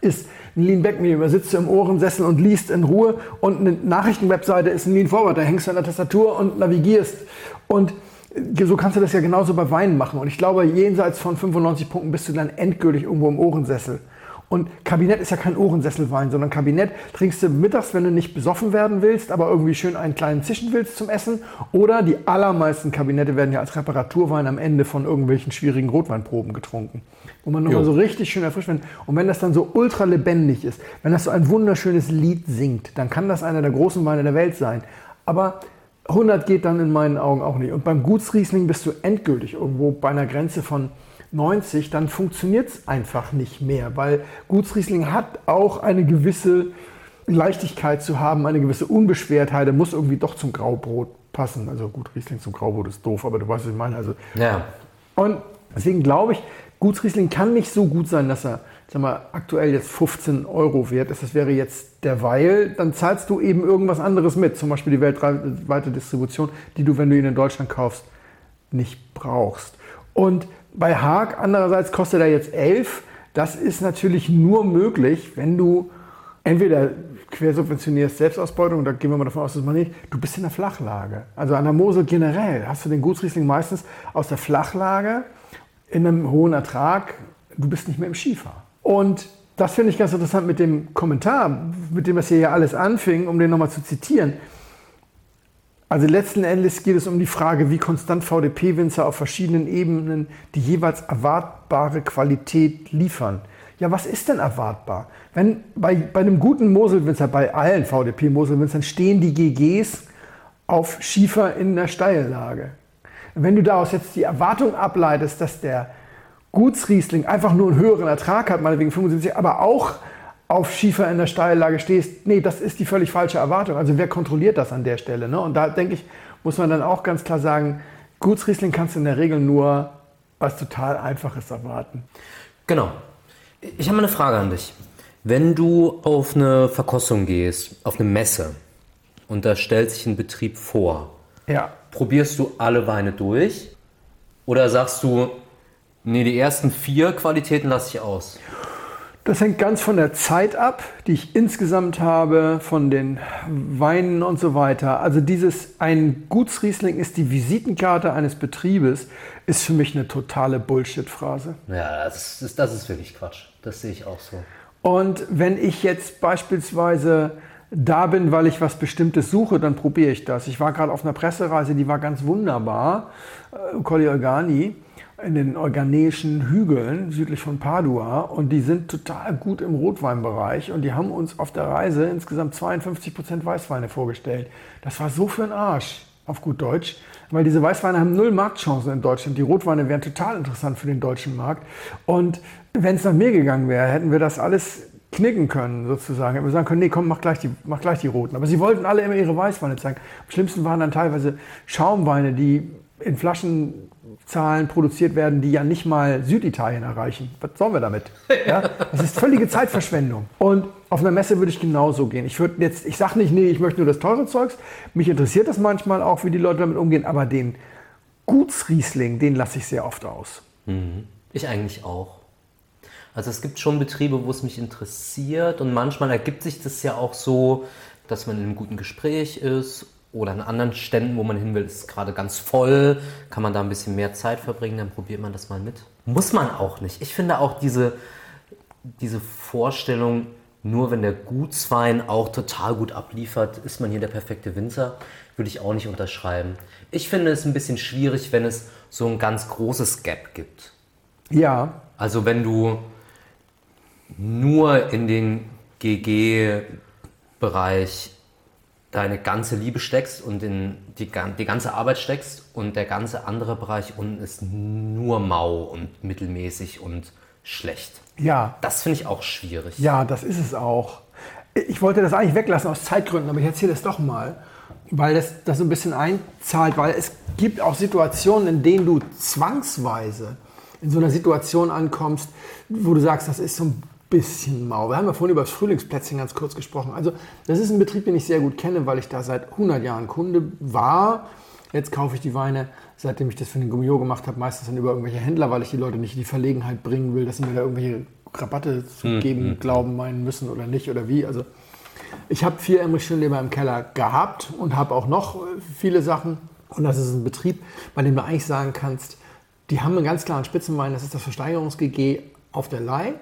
ist ein Lean-Back-Medium. Da sitzt du im Ohrensessel und liest in Ruhe und eine Nachrichtenwebseite ist ein Lean-Forward. Da hängst du an der Tastatur und navigierst. Und äh, so kannst du das ja genauso bei Weinen machen. Und ich glaube, jenseits von 95 Punkten bist du dann endgültig irgendwo im Ohrensessel. Und Kabinett ist ja kein Ohrensesselwein, sondern Kabinett trinkst du mittags, wenn du nicht besoffen werden willst, aber irgendwie schön einen kleinen zischen willst zum Essen. Oder die allermeisten Kabinette werden ja als Reparaturwein am Ende von irgendwelchen schwierigen Rotweinproben getrunken. Wo man nochmal so richtig schön erfrischt wird. Und wenn das dann so ultra lebendig ist, wenn das so ein wunderschönes Lied singt, dann kann das einer der großen Weine der Welt sein. Aber 100 geht dann in meinen Augen auch nicht. Und beim Gutsriesling bist du endgültig irgendwo bei einer Grenze von 90, dann funktioniert es einfach nicht mehr, weil Gutsriesling hat auch eine gewisse Leichtigkeit zu haben, eine gewisse Unbeschwertheit, er muss irgendwie doch zum Graubrot passen. Also gut, Riesling zum Graubrot ist doof, aber du weißt, was ich meine. Also, ja. Und deswegen glaube ich, Gutsriesling kann nicht so gut sein, dass er sag mal, aktuell jetzt 15 Euro wert ist. Das wäre jetzt derweil, dann zahlst du eben irgendwas anderes mit, zum Beispiel die weltweite Distribution, die du, wenn du ihn in Deutschland kaufst, nicht brauchst. Und bei Haag andererseits kostet er jetzt 11. Das ist natürlich nur möglich, wenn du entweder quersubventionierst Selbstausbeutung, da gehen wir mal davon aus, dass man nicht, du bist in der Flachlage. Also an der Mosel generell hast du den Gutsriesling meistens aus der Flachlage in einem hohen Ertrag, du bist nicht mehr im Schiefer. Und das finde ich ganz interessant mit dem Kommentar, mit dem das hier ja alles anfing, um den nochmal zu zitieren. Also letzten Endes geht es um die Frage, wie konstant VDP-Winzer auf verschiedenen Ebenen die jeweils erwartbare Qualität liefern. ja, was ist denn erwartbar? Wenn bei, bei einem guten Moselwinzer, bei allen VDP-Moselwinzern stehen die GGs auf Schiefer in der Steillage. Wenn du daraus jetzt die Erwartung ableitest, dass der Gutsriesling einfach nur einen höheren Ertrag hat, meinetwegen 75, aber auch auf Schiefer in der Steillage stehst, nee, das ist die völlig falsche Erwartung. Also wer kontrolliert das an der Stelle? Ne? Und da denke ich, muss man dann auch ganz klar sagen, Gutsriesling kannst du in der Regel nur was total Einfaches erwarten. Genau. Ich habe mal eine Frage an dich. Wenn du auf eine Verkostung gehst, auf eine Messe und da stellt sich ein Betrieb vor, ja. probierst du alle Weine durch oder sagst du, nee, die ersten vier Qualitäten lasse ich aus? Das hängt ganz von der Zeit ab, die ich insgesamt habe, von den Weinen und so weiter. Also dieses ein Gutsriesling ist die Visitenkarte eines Betriebes, ist für mich eine totale Bullshit-Phrase. Ja, das ist, das ist wirklich Quatsch. Das sehe ich auch so. Und wenn ich jetzt beispielsweise da bin, weil ich was Bestimmtes suche, dann probiere ich das. Ich war gerade auf einer Pressereise, die war ganz wunderbar, äh, Colli Organi in den organeischen Hügeln südlich von Padua und die sind total gut im Rotweinbereich und die haben uns auf der Reise insgesamt 52 Prozent Weißweine vorgestellt. Das war so für ein Arsch, auf gut Deutsch, weil diese Weißweine haben null Marktchancen in Deutschland. Die Rotweine wären total interessant für den deutschen Markt und wenn es nach mir gegangen wäre, hätten wir das alles knicken können, sozusagen. Hätten wir sagen können, nee, komm, mach gleich, die, mach gleich die roten. Aber sie wollten alle immer ihre Weißweine zeigen. Am schlimmsten waren dann teilweise Schaumweine, die in Flaschenzahlen produziert werden, die ja nicht mal Süditalien erreichen. Was sollen wir damit? Ja? Das ist völlige Zeitverschwendung. Und auf einer Messe würde ich genauso gehen. Ich würde jetzt, ich sage nicht, nee, ich möchte nur das teure Zeugs. Mich interessiert das manchmal auch, wie die Leute damit umgehen, aber den Gutsriesling, den lasse ich sehr oft aus. Mhm. Ich eigentlich auch. Also es gibt schon Betriebe, wo es mich interessiert und manchmal ergibt sich das ja auch so, dass man in einem guten Gespräch ist oder an anderen Ständen, wo man hin will, ist gerade ganz voll, kann man da ein bisschen mehr Zeit verbringen, dann probiert man das mal mit. Muss man auch nicht. Ich finde auch diese, diese Vorstellung, nur wenn der Gutswein auch total gut abliefert, ist man hier der perfekte Winzer, würde ich auch nicht unterschreiben. Ich finde es ein bisschen schwierig, wenn es so ein ganz großes Gap gibt. Ja. Also wenn du nur in den GG-Bereich deine ganze Liebe steckst und in die, die ganze Arbeit steckst und der ganze andere Bereich unten ist nur mau und mittelmäßig und schlecht. Ja. Das finde ich auch schwierig. Ja, das ist es auch. Ich wollte das eigentlich weglassen aus Zeitgründen, aber ich erzähle es doch mal, weil das, das so ein bisschen einzahlt, weil es gibt auch Situationen, in denen du zwangsweise in so einer Situation ankommst, wo du sagst, das ist so ein bisschen mau. Wir haben ja vorhin über das Frühlingsplätzchen ganz kurz gesprochen. Also das ist ein Betrieb, den ich sehr gut kenne, weil ich da seit 100 Jahren Kunde war. Jetzt kaufe ich die Weine, seitdem ich das für den Gummio gemacht habe, meistens dann über irgendwelche Händler, weil ich die Leute nicht in die Verlegenheit bringen will, dass sie mir da irgendwelche Rabatte zu mhm. geben, mhm. glauben, meinen müssen oder nicht oder wie. Also ich habe vier Emmerich Schönleber im Keller gehabt und habe auch noch äh, viele Sachen. Und das ist ein Betrieb, bei dem du eigentlich sagen kannst, die haben einen ganz klaren Spitzenwein, das ist das Versteigerungs-GG auf der Leih.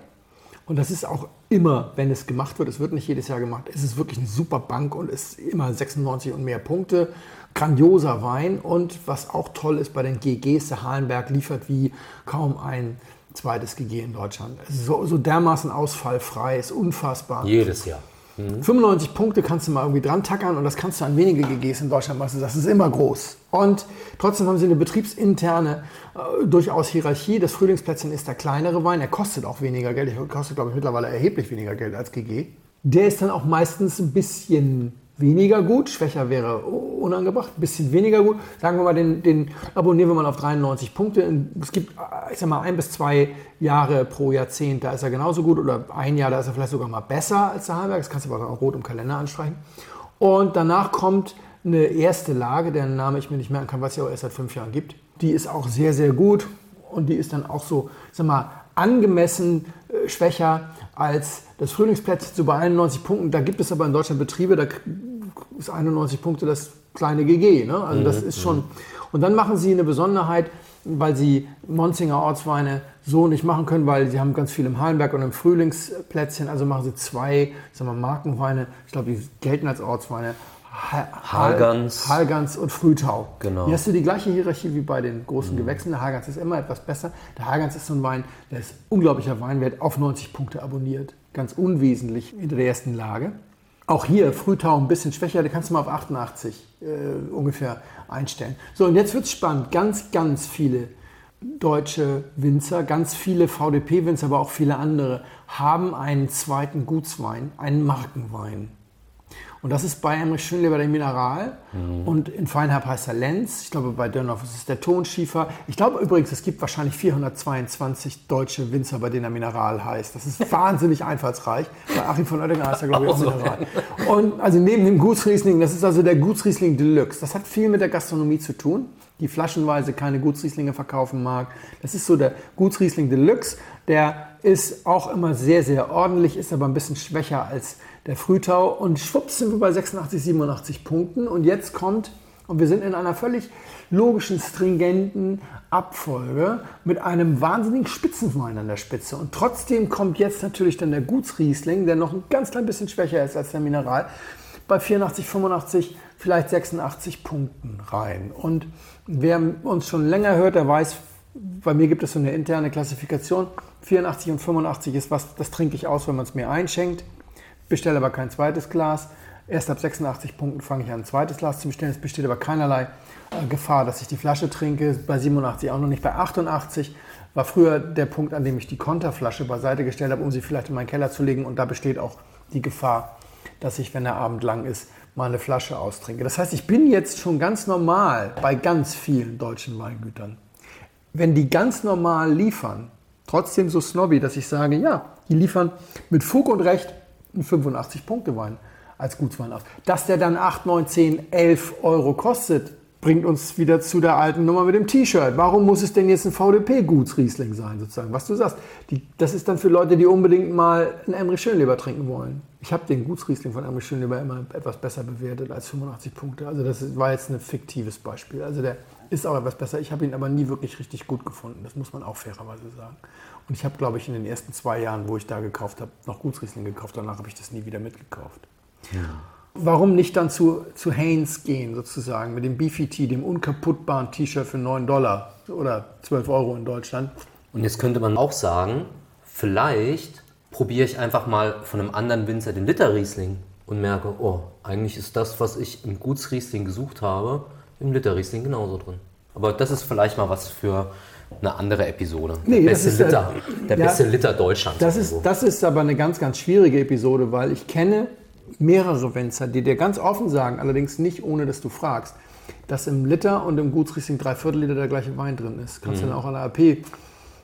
Und das ist auch immer, wenn es gemacht wird, es wird nicht jedes Jahr gemacht, es ist wirklich eine super Bank und ist immer 96 und mehr Punkte. Grandioser Wein und was auch toll ist bei den GGs, der Halenberg liefert wie kaum ein zweites GG in Deutschland. So, so dermaßen ausfallfrei, ist unfassbar. Jedes Jahr. 95 Punkte kannst du mal irgendwie dran tackern und das kannst du an wenige GGs in Deutschland machen. Das ist immer groß. Und trotzdem haben sie eine betriebsinterne äh, durchaus Hierarchie. Das Frühlingsplätzchen ist der kleinere Wein. Er kostet auch weniger Geld. Er kostet, glaube ich, mittlerweile erheblich weniger Geld als GG. Der ist dann auch meistens ein bisschen weniger gut, schwächer wäre unangebracht, ein bisschen weniger gut. Sagen wir mal, den, den abonnieren wir mal auf 93 Punkte. Es gibt, ich sag mal, ein bis zwei Jahre pro Jahrzehnt, da ist er genauso gut oder ein Jahr, da ist er vielleicht sogar mal besser als der Heimberg. Das kannst du aber auch rot im Kalender anstreichen. Und danach kommt eine erste Lage, deren Name ich mir nicht merken kann, was ja auch erst seit fünf Jahren gibt. Die ist auch sehr, sehr gut und die ist dann auch so, ich sag mal, angemessen äh, schwächer als das Frühlingsplätzchen so bei 91 Punkten. Da gibt es aber in Deutschland Betriebe, da ist 91 Punkte das kleine GG. Ne? Also das mhm, ist schon. Und dann machen sie eine Besonderheit, weil sie Monzinger Ortsweine so nicht machen können, weil sie haben ganz viel im Hallenberg und im Frühlingsplätzchen. Also machen sie zwei sagen wir, Markenweine. Ich glaube, die gelten als Ortsweine. Hargans. Hargans und Frühtau. Genau. Hier hast du die gleiche Hierarchie wie bei den großen mhm. Gewächsen. Der Hargans ist immer etwas besser. Der Hargans ist so ein Wein, der ist unglaublicher Weinwert auf 90 Punkte abonniert. Ganz unwesentlich in der ersten Lage. Auch hier Frühtau ein bisschen schwächer, da kannst du mal auf 88 äh, ungefähr einstellen. So, und jetzt wird es spannend. Ganz, ganz viele deutsche Winzer, ganz viele VDP-Winzer, aber auch viele andere, haben einen zweiten Gutswein, einen Markenwein. Und das ist bei Emrich Schönleber der Mineral mhm. und in Feinherb heißt er Lenz. Ich glaube, bei Dörnhoff ist es der Tonschiefer. Ich glaube übrigens, es gibt wahrscheinlich 422 deutsche Winzer, bei denen er Mineral heißt. Das ist wahnsinnig einfallsreich. Bei Achim von Oettinger heißt er, glaube ich, auch Mineral. Und also neben dem Gutsriesling, das ist also der Gutsriesling Deluxe. Das hat viel mit der Gastronomie zu tun die flaschenweise keine Gutsrieslinge verkaufen mag. Das ist so der Gutsriesling Deluxe. Der ist auch immer sehr, sehr ordentlich, ist aber ein bisschen schwächer als der Frühtau. Und schwupps sind wir bei 86, 87 Punkten. Und jetzt kommt, und wir sind in einer völlig logischen, stringenten Abfolge mit einem wahnsinnigen Spitzenwein an der Spitze. Und trotzdem kommt jetzt natürlich dann der Gutsriesling, der noch ein ganz klein bisschen schwächer ist als der Mineral, bei 84, 85, vielleicht 86 Punkten rein. Und wer uns schon länger hört, der weiß, bei mir gibt es so eine interne Klassifikation. 84 und 85 ist was, das trinke ich aus, wenn man es mir einschenkt bestelle aber kein zweites Glas. Erst ab 86 Punkten fange ich an, ein zweites Glas zu bestellen. Es besteht aber keinerlei äh, Gefahr, dass ich die Flasche trinke. Bei 87 auch noch nicht. Bei 88 war früher der Punkt, an dem ich die Konterflasche beiseite gestellt habe, um sie vielleicht in meinen Keller zu legen. Und da besteht auch die Gefahr, dass ich, wenn der Abend lang ist, mal eine Flasche austrinke. Das heißt, ich bin jetzt schon ganz normal bei ganz vielen deutschen Weingütern. Wenn die ganz normal liefern, trotzdem so snobby, dass ich sage, ja, die liefern mit Fug und Recht einen 85-Punkte-Wein als Gutswein aus. Dass der dann 8, 9, 10, 11 Euro kostet, bringt uns wieder zu der alten Nummer mit dem T-Shirt. Warum muss es denn jetzt ein VDP-Gutsriesling sein, sozusagen? Was du sagst, die, das ist dann für Leute, die unbedingt mal einen Emrich Schönleber trinken wollen. Ich habe den Gutsriesling von Emrich Schönleber immer etwas besser bewertet als 85 Punkte. Also das war jetzt ein fiktives Beispiel. Also der ist auch etwas besser. Ich habe ihn aber nie wirklich richtig gut gefunden. Das muss man auch fairerweise sagen. Und ich habe, glaube ich, in den ersten zwei Jahren, wo ich da gekauft habe, noch Gutsriesling gekauft. Danach habe ich das nie wieder mitgekauft. Ja. Warum nicht dann zu, zu Hanes gehen, sozusagen, mit dem BFT, dem unkaputtbaren T-Shirt für 9 Dollar oder 12 Euro in Deutschland? Und jetzt könnte man auch sagen, vielleicht probiere ich einfach mal von einem anderen Winzer den Literriesling und merke, oh, eigentlich ist das, was ich im Gutsriesling gesucht habe, im Literriesling genauso drin. Aber das ist vielleicht mal was für eine andere Episode. Nee, der beste, ist, Liter, der ja, beste Liter Deutschlands. Das ist, das ist aber eine ganz, ganz schwierige Episode, weil ich kenne mehrere Winzer, die dir ganz offen sagen, allerdings nicht ohne, dass du fragst, dass im Liter und im Gutsriesling drei Viertel Liter der gleiche Wein drin ist. Kannst mhm. du dann auch an der AP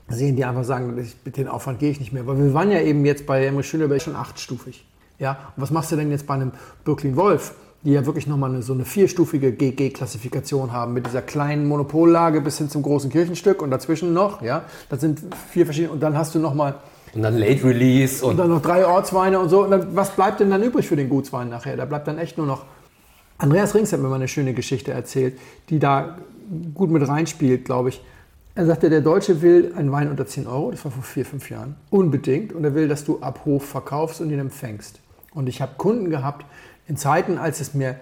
sehen, die einfach sagen, mit den Aufwand gehe ich nicht mehr. Weil wir waren ja eben jetzt bei Emre Schöneberg schon achtstufig. Ja? Und was machst du denn jetzt bei einem Birklin Wolf? Die ja wirklich nochmal eine, so eine vierstufige GG-Klassifikation haben, mit dieser kleinen Monopollage bis hin zum großen Kirchenstück und dazwischen noch, ja, das sind vier verschiedene, und dann hast du nochmal... Und dann Late Release. Und, und dann noch drei Ortsweine und so. Und dann, was bleibt denn dann übrig für den Gutswein nachher? Da bleibt dann echt nur noch... Andreas Rings hat mir mal eine schöne Geschichte erzählt, die da gut mit reinspielt, glaube ich. Er sagte, der Deutsche will einen Wein unter 10 Euro, das war vor vier, fünf Jahren, unbedingt. Und er will, dass du ab Hof verkaufst und ihn empfängst. Und ich habe Kunden gehabt, in Zeiten, als es mir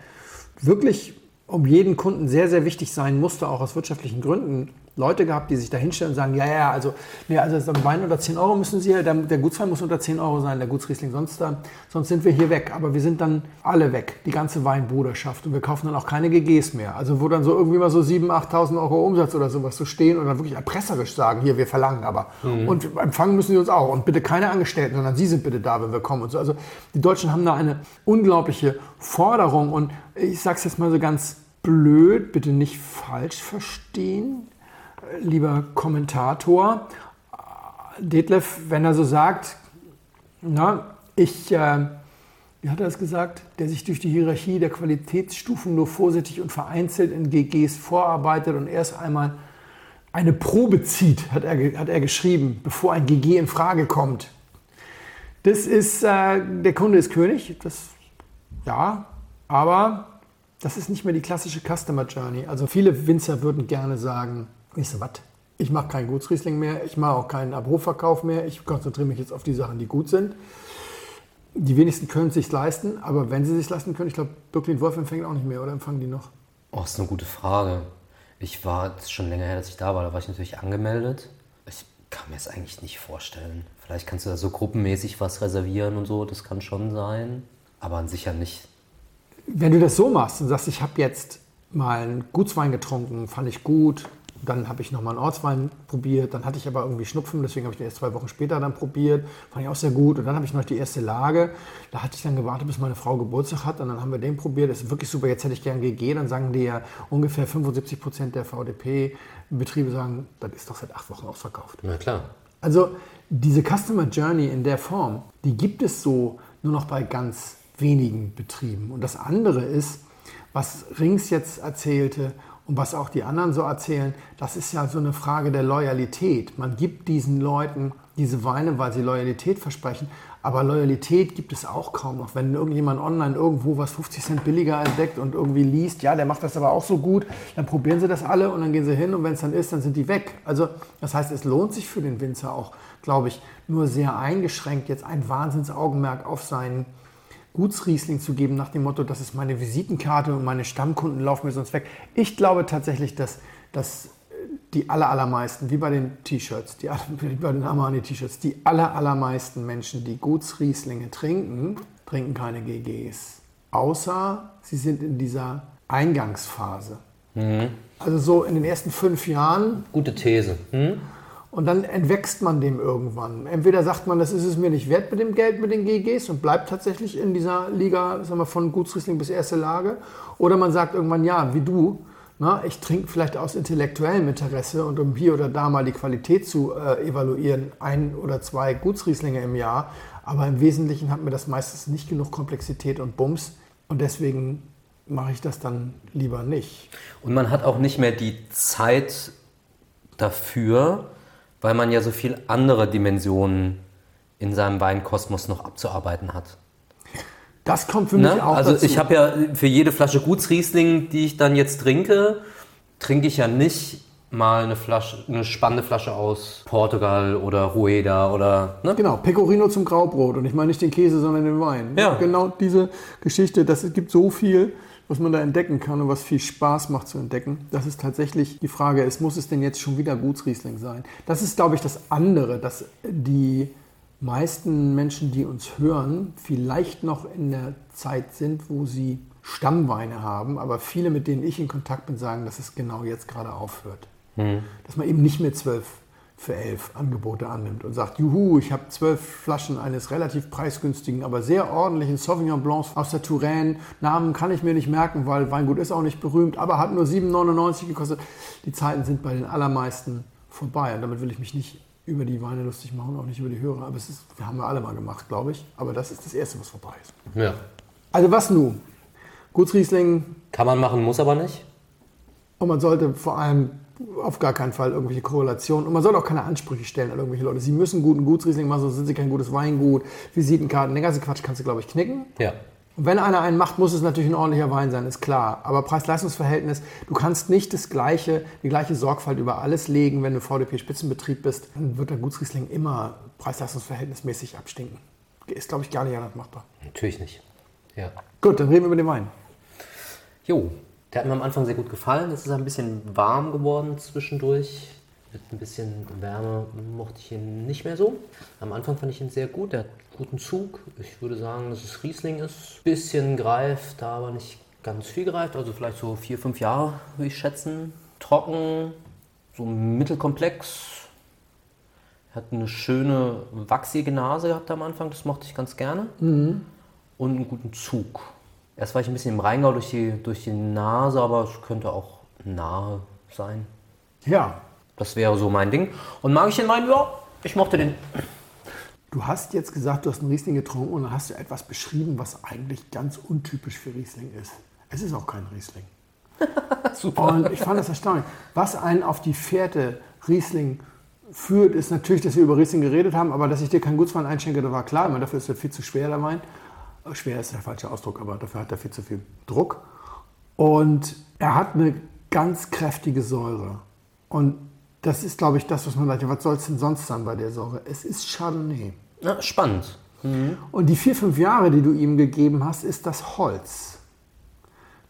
wirklich um jeden Kunden sehr, sehr wichtig sein musste, auch aus wirtschaftlichen Gründen, Leute gehabt, die sich da hinstellen und sagen, ja, ja, also, nee, also Wein unter 10 Euro müssen Sie, der, der Gutswein muss unter 10 Euro sein, der Gutsriesling, sonst, da, sonst sind wir hier weg. Aber wir sind dann alle weg, die ganze Weinbruderschaft. Und wir kaufen dann auch keine GGs mehr. Also wo dann so irgendwie mal so 7.000, 8.000 Euro Umsatz oder sowas so stehen und dann wirklich erpresserisch sagen, hier, wir verlangen aber. Mhm. Und empfangen müssen Sie uns auch. Und bitte keine Angestellten, sondern Sie sind bitte da, wenn wir kommen. Und so. Also die Deutschen haben da eine unglaubliche Forderung. Und ich sage es jetzt mal so ganz blöd, bitte nicht falsch verstehen lieber Kommentator, Detlef, wenn er so sagt, na, ich, äh, wie hat er es gesagt, der sich durch die Hierarchie der Qualitätsstufen nur vorsichtig und vereinzelt in GGs vorarbeitet und erst einmal eine Probe zieht, hat er, hat er geschrieben, bevor ein GG in Frage kommt. Das ist, äh, der Kunde ist König, das, ja, aber das ist nicht mehr die klassische Customer Journey. Also viele Winzer würden gerne sagen, ich so, was? Ich mache keinen Gutsriesling mehr, ich mache auch keinen Abrufverkauf mehr, ich konzentriere mich jetzt auf die Sachen, die gut sind. Die wenigsten können es sich leisten, aber wenn sie sich leisten können, ich glaube, Birklin Wolf empfängt auch nicht mehr oder empfangen die noch? Oh, das ist eine gute Frage. Ich war, schon länger her, dass ich da war, da war ich natürlich angemeldet. Ich kann mir das eigentlich nicht vorstellen. Vielleicht kannst du da so gruppenmäßig was reservieren und so, das kann schon sein, aber an sich ja nicht. Wenn du das so machst und sagst, ich habe jetzt mal einen Gutswein getrunken, fand ich gut, dann habe ich nochmal einen Ortswein probiert. Dann hatte ich aber irgendwie Schnupfen, deswegen habe ich den erst zwei Wochen später dann probiert. Fand ich auch sehr gut. Und dann habe ich noch die erste Lage. Da hatte ich dann gewartet, bis meine Frau Geburtstag hat. Und dann haben wir den probiert. Das ist wirklich super. Jetzt hätte ich gern GG. Dann sagen die ja ungefähr 75 Prozent der VDP-Betriebe sagen, das ist doch seit acht Wochen ausverkauft. Na klar. Also diese Customer Journey in der Form, die gibt es so nur noch bei ganz wenigen Betrieben. Und das andere ist, was Rings jetzt erzählte und was auch die anderen so erzählen, das ist ja so eine Frage der Loyalität. Man gibt diesen Leuten diese Weine, weil sie Loyalität versprechen. Aber Loyalität gibt es auch kaum noch. Wenn irgendjemand online irgendwo was 50 Cent billiger entdeckt und irgendwie liest, ja, der macht das aber auch so gut, dann probieren sie das alle und dann gehen sie hin und wenn es dann ist, dann sind die weg. Also das heißt, es lohnt sich für den Winzer auch, glaube ich, nur sehr eingeschränkt jetzt ein Wahnsinnsaugenmerk auf seinen Gutsriesling zu geben nach dem Motto, das ist meine Visitenkarte und meine Stammkunden laufen mir sonst weg. Ich glaube tatsächlich, dass, dass die aller, allermeisten, wie bei den T-Shirts, wie bei den Armani-T-Shirts, die aller, allermeisten Menschen, die Gutsrieslinge trinken, trinken keine GGs. Außer sie sind in dieser Eingangsphase. Mhm. Also so in den ersten fünf Jahren. Gute These. Mhm. Und dann entwächst man dem irgendwann. Entweder sagt man, das ist es mir nicht wert mit dem Geld mit den GGs und bleibt tatsächlich in dieser Liga sagen wir, von Gutsriesling bis erste Lage. Oder man sagt irgendwann, ja, wie du, na, ich trinke vielleicht aus intellektuellem Interesse und um hier oder da mal die Qualität zu äh, evaluieren, ein oder zwei Gutsrieslinge im Jahr. Aber im Wesentlichen hat mir das meistens nicht genug Komplexität und Bums. Und deswegen mache ich das dann lieber nicht. Und man hat auch nicht mehr die Zeit dafür, weil man ja so viel andere Dimensionen in seinem Weinkosmos noch abzuarbeiten hat. Das kommt für mich ne? auch Also dazu. ich habe ja für jede Flasche Gutsriesling, die ich dann jetzt trinke, trinke ich ja nicht mal eine, Flasche, eine spannende Flasche aus Portugal oder Rueda oder. Ne? Genau, Pecorino zum Graubrot. Und ich meine nicht den Käse, sondern den Wein. Ja. Genau diese Geschichte, das es gibt so viel was man da entdecken kann und was viel Spaß macht zu entdecken. Das ist tatsächlich die Frage, ist, muss es denn jetzt schon wieder Gutsriesling sein? Das ist, glaube ich, das andere, dass die meisten Menschen, die uns hören, vielleicht noch in der Zeit sind, wo sie Stammweine haben, aber viele, mit denen ich in Kontakt bin, sagen, dass es genau jetzt gerade aufhört. Mhm. Dass man eben nicht mehr zwölf für elf Angebote annimmt und sagt, juhu, ich habe zwölf Flaschen eines relativ preisgünstigen, aber sehr ordentlichen Sauvignon Blanc aus der Touraine. Namen kann ich mir nicht merken, weil Weingut ist auch nicht berühmt, aber hat nur 7,99 gekostet. Die Zeiten sind bei den allermeisten vorbei und damit will ich mich nicht über die Weine lustig machen, auch nicht über die Hörer, aber es ist, wir haben wir alle mal gemacht, glaube ich, aber das ist das Erste, was vorbei ist. Ja. Also was nun? Gutsriesling. Kann man machen, muss aber nicht. Und man sollte vor allem auf gar keinen Fall irgendwelche Korrelationen. Und man soll auch keine Ansprüche stellen an irgendwelche Leute. Sie müssen guten Gutsriesling machen, sonst sind sie kein gutes Weingut. Visitenkarten, den ganzen Quatsch kannst du, glaube ich, knicken. Ja. Und wenn einer einen macht, muss es natürlich ein ordentlicher Wein sein, ist klar. Aber Preis-Leistungs-Verhältnis, du kannst nicht das gleiche, die gleiche Sorgfalt über alles legen, wenn du VDP-Spitzenbetrieb bist. Dann wird der Gutsriesling immer preis-leistungs-verhältnismäßig abstinken. Ist, glaube ich, gar nicht anders machbar. Natürlich nicht. Ja. Gut, dann reden wir über den Wein. Jo, der hat mir am Anfang sehr gut gefallen. Es ist ein bisschen warm geworden zwischendurch. Mit ein bisschen Wärme mochte ich ihn nicht mehr so. Am Anfang fand ich ihn sehr gut. Der hat guten Zug. Ich würde sagen, dass es Riesling ist. Bisschen greift, aber nicht ganz viel greift. Also vielleicht so vier, fünf Jahre würde ich schätzen. Trocken, so mittelkomplex. Hat eine schöne wachsige Nase gehabt am Anfang. Das mochte ich ganz gerne. Mhm. Und einen guten Zug. Erst war ich ein bisschen im Rheingau durch die, durch die Nase, aber es könnte auch nahe sein. Ja. Das wäre so mein Ding. Und mag ich den Wein? Ja, ich mochte den. Du hast jetzt gesagt, du hast einen Riesling getrunken und dann hast du etwas beschrieben, was eigentlich ganz untypisch für Riesling ist. Es ist auch kein Riesling. Super. Und ich fand das erstaunlich. Was einen auf die Fährte Riesling führt, ist natürlich, dass wir über Riesling geredet haben, aber dass ich dir keinen Gutswein einschenke, das war klar. Meine, dafür ist er viel zu schwer, der Wein schwer ist der falsche Ausdruck, aber dafür hat er viel zu viel Druck. Und er hat eine ganz kräftige Säure. Und das ist, glaube ich, das, was man sagt, was soll es denn sonst sein bei der Säure? Es ist Chardonnay. Ja, spannend. Mhm. Und die vier, fünf Jahre, die du ihm gegeben hast, ist das Holz.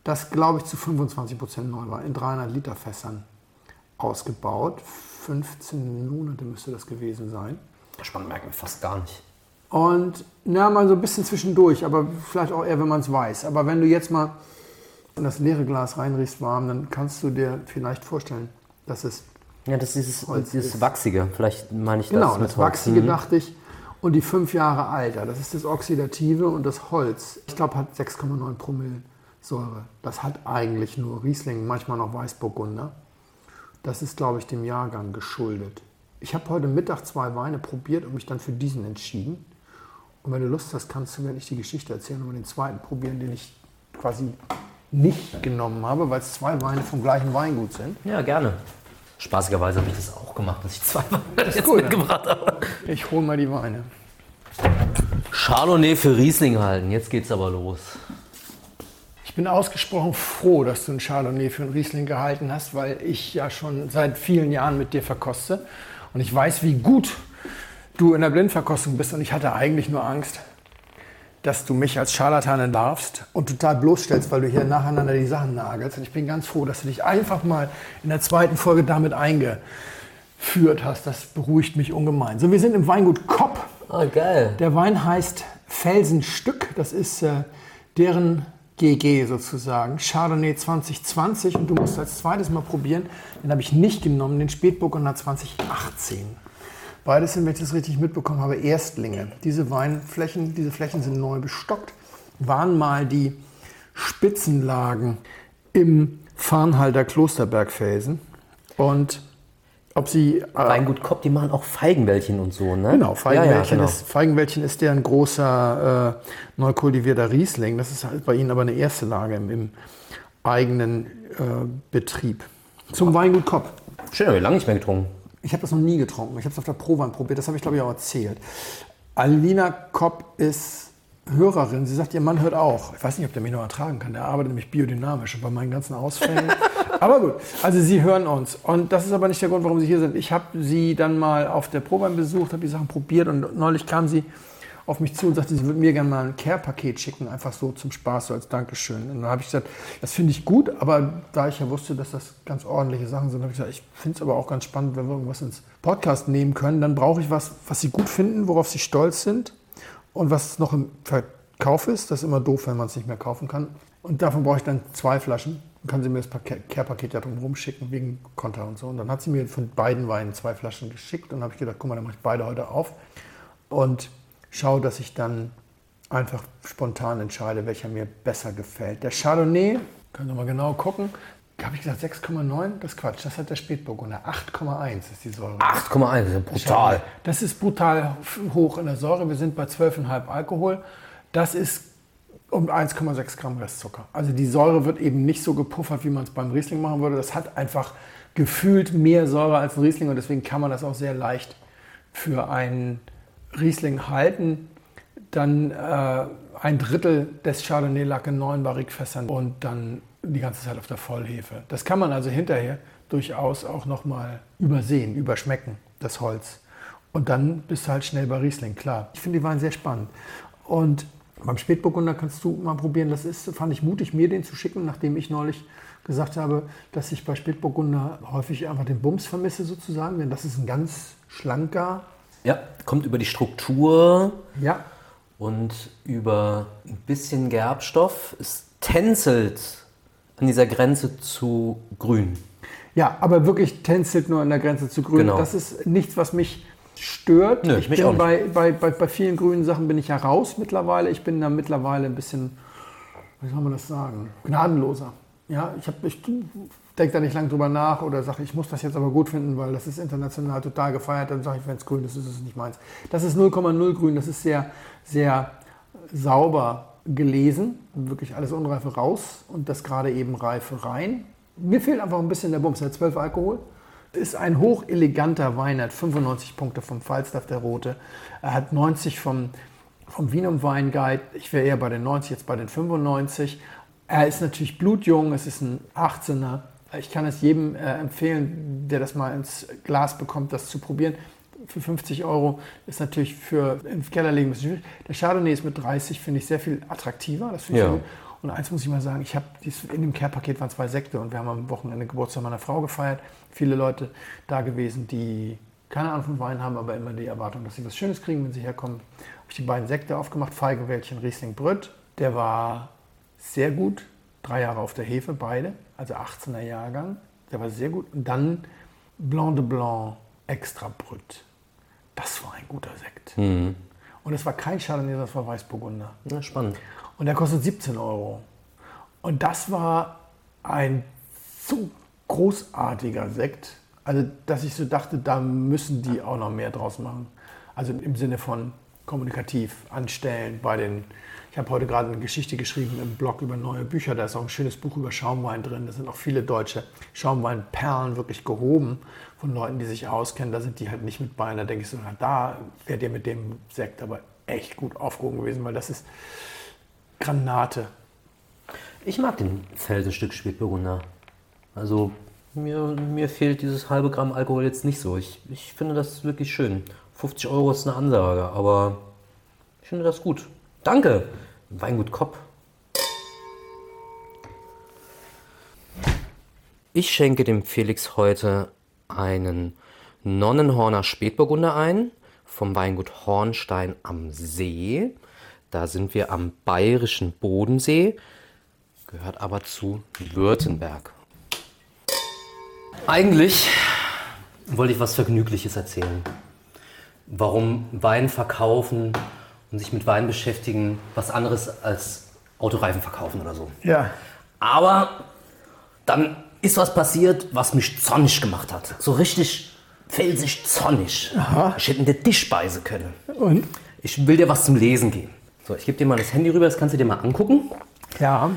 Das, glaube ich, zu 25 Prozent neu war, in 300 Liter Fässern ausgebaut. 15 Monate müsste das gewesen sein. Spannend merkt man fast gar nicht. Und na, mal so ein bisschen zwischendurch, aber vielleicht auch eher, wenn man es weiß. Aber wenn du jetzt mal in das leere Glas reinriechst warm, dann kannst du dir vielleicht vorstellen, dass es. Ja, das ist dieses, dieses Wachsige. Vielleicht meine ich das. Genau, das Wachsige mhm. dachte ich. Und die fünf Jahre Alter, das ist das Oxidative und das Holz. Ich glaube, hat 6,9 Promille Säure. Das hat eigentlich nur Riesling, manchmal noch Weißburgunder. Das ist, glaube ich, dem Jahrgang geschuldet. Ich habe heute Mittag zwei Weine probiert und mich dann für diesen entschieden. Und wenn du Lust hast, kannst du mir nicht die Geschichte erzählen und den zweiten probieren, den ich quasi nicht genommen habe, weil es zwei Weine vom gleichen Weingut sind. Ja, gerne. Spaßigerweise habe ich das auch gemacht, dass ich zwei Weine jetzt gut, mitgebracht habe. Ich hole mal die Weine. Chardonnay für Riesling halten, jetzt geht's aber los. Ich bin ausgesprochen froh, dass du einen Chardonnay für einen Riesling gehalten hast, weil ich ja schon seit vielen Jahren mit dir verkoste und ich weiß, wie gut du in der Blindverkostung bist und ich hatte eigentlich nur Angst, dass du mich als Scharlatan darfst und total bloßstellst, weil du hier nacheinander die Sachen nagelst. Und ich bin ganz froh, dass du dich einfach mal in der zweiten Folge damit eingeführt hast. Das beruhigt mich ungemein. So, wir sind im Weingut Kopp. Oh, geil. Der Wein heißt Felsenstück. Das ist äh, deren GG sozusagen. Chardonnay 2020 und du musst als zweites mal probieren. Den habe ich nicht genommen, den Spätburgunder 2018. Beides sind, wenn ich das richtig mitbekommen habe, Erstlinge. Diese Weinflächen, diese Flächen sind neu bestockt, waren mal die Spitzenlagen im Farnhalter Klosterbergfelsen. Und ob sie. Äh, Weingut Kopp, die machen auch Feigenwäldchen und so, ne? Genau, Feigenwäldchen, ja, ja, genau. Ist, Feigenwäldchen ist der ein großer äh, neu kultivierter Riesling. Das ist halt bei ihnen aber eine erste Lage im, im eigenen äh, Betrieb. Zum Weingut Kopp. Schön, habe ich lange nicht mehr getrunken. Ich habe das noch nie getrunken. Ich habe es auf der Prowein probiert. Das habe ich, glaube ich, auch erzählt. Alina Kopp ist Hörerin. Sie sagt, ihr Mann hört auch. Ich weiß nicht, ob der mich noch ertragen kann. Der arbeitet nämlich biodynamisch und bei meinen ganzen Ausfällen. aber gut, also Sie hören uns. Und das ist aber nicht der Grund, warum Sie hier sind. Ich habe Sie dann mal auf der Probein besucht, habe die Sachen probiert und neulich kam sie auf mich zu und sagte, sie würde mir gerne mal ein Care-Paket schicken, einfach so zum Spaß, so als Dankeschön. Und dann habe ich gesagt, das finde ich gut, aber da ich ja wusste, dass das ganz ordentliche Sachen sind, habe ich gesagt, ich finde es aber auch ganz spannend, wenn wir irgendwas ins Podcast nehmen können, dann brauche ich was, was sie gut finden, worauf sie stolz sind und was noch im Verkauf ist. Das ist immer doof, wenn man es nicht mehr kaufen kann. Und davon brauche ich dann zwei Flaschen. Dann kann sie mir das Care-Paket ja drum schicken, wegen Konter und so. Und dann hat sie mir von beiden Weinen zwei Flaschen geschickt und habe ich gedacht, guck mal, dann mache ich beide heute auf. Und schaue, dass ich dann einfach spontan entscheide, welcher mir besser gefällt. Der Chardonnay, können Sie mal genau gucken, habe ich gesagt 6,9? Das ist Quatsch, das hat der Spätburgunder. 8,1 ist die Säure. 8,1, das ist brutal. Das ist brutal hoch in der Säure. Wir sind bei 12,5 Alkohol. Das ist um 1,6 Gramm Restzucker. Also die Säure wird eben nicht so gepuffert, wie man es beim Riesling machen würde. Das hat einfach gefühlt mehr Säure als ein Riesling und deswegen kann man das auch sehr leicht für einen Riesling halten, dann äh, ein Drittel des Chardonnay lag in neun Barrikfässern und dann die ganze Zeit auf der Vollhefe. Das kann man also hinterher durchaus auch nochmal übersehen, überschmecken, das Holz. Und dann bist du halt schnell bei Riesling, klar. Ich finde die Weine sehr spannend. Und beim Spätburgunder kannst du mal probieren. Das ist, fand ich mutig, mir den zu schicken, nachdem ich neulich gesagt habe, dass ich bei Spätburgunder häufig einfach den Bums vermisse sozusagen, denn das ist ein ganz schlanker, ja, kommt über die Struktur. Ja. Und über ein bisschen Gerbstoff. Es tänzelt an dieser Grenze zu grün. Ja, aber wirklich tänzelt nur an der Grenze zu grün. Genau. Das ist nichts, was mich stört. Nö, ich mich bin bei, bei, bei, bei vielen grünen Sachen bin ich ja raus mittlerweile. Ich bin da mittlerweile ein bisschen, wie soll man das sagen, gnadenloser. Ja, ich, ich denke da nicht lange drüber nach oder sage, ich muss das jetzt aber gut finden, weil das ist international total gefeiert. Dann sage ich, wenn es grün ist, ist es nicht meins. Das ist 0,0 grün, das ist sehr, sehr sauber gelesen. Wirklich alles Unreife raus und das gerade eben Reife rein. Mir fehlt einfach ein bisschen der Bums. Er hat 12 Alkohol. Ist ein hocheleganter Wein, hat 95 Punkte vom Falstaff, der Rote. Er hat 90 vom, vom Wienum Wein Guide. Ich wäre eher bei den 90, jetzt bei den 95. Er ist natürlich blutjung, es ist ein 18er. Ich kann es jedem äh, empfehlen, der das mal ins Glas bekommt, das zu probieren. für 50 Euro ist natürlich für im Keller legen ein bisschen schwierig. Der Chardonnay ist mit 30, finde ich, sehr viel attraktiver. Das finde ich Ja. gut. Und eins muss ich mal sagen, ich habe in dem Care-Paket waren zwei Sekte und wir haben am Wochenende Geburtstag meiner Frau gefeiert. Viele Leute da gewesen, die keine Ahnung von Wein haben, aber immer die Erwartung, dass sie was Schönes kriegen, wenn sie herkommen. Habe ich die beiden Sekte aufgemacht, Feigewäldchen, Riesling Brütt. Der war sehr gut, drei Jahre auf der Hefe, beide, also 18er Jahrgang. Der war sehr gut. Und dann Blanc de Blanc Extra Brütt. Das war ein guter Sekt. Und es war kein Chardonnay, das war Weißburgunder. Ja, spannend. Und der kostet 17 Euro. Und das war ein so großartiger Sekt, also dass ich so dachte, da müssen die auch noch mehr draus machen. Also im Sinne von kommunikativ anstellen bei den. Ich habe heute gerade eine Geschichte geschrieben im Blog über neue Bücher. Da ist auch ein schönes Buch über Schaumwein drin. Da sind auch viele deutsche Schaumweinperlen wirklich gehoben von Leuten, die sich auskennen. Da sind die halt nicht mit bei. Da denke ich so, na, da wärt ihr mit dem Sekt aber echt gut aufgehoben gewesen, weil das ist Granate. Ich mag den Felsenstück Spätburgunder. Also mir, mir fehlt dieses halbe Gramm Alkohol jetzt nicht so. Ich, ich finde das wirklich schön. 50 Euro ist eine Ansage, aber ich finde das gut. Danke. Weingut Kopp. Ich schenke dem Felix heute einen Nonnenhorner Spätburgunder ein vom Weingut Hornstein am See. Da sind wir am bayerischen Bodensee, gehört aber zu Württemberg. Eigentlich wollte ich was Vergnügliches erzählen. Warum Wein verkaufen und sich mit Wein beschäftigen was anderes als Autoreifen verkaufen oder so. Ja. Aber dann ist was passiert, was mich zornig gemacht hat. So richtig felsig zornig. Ich hätte dir Tisch speisen können. Und? Ich will dir was zum Lesen geben. So, ich gebe dir mal das Handy rüber, das kannst du dir mal angucken. Ja.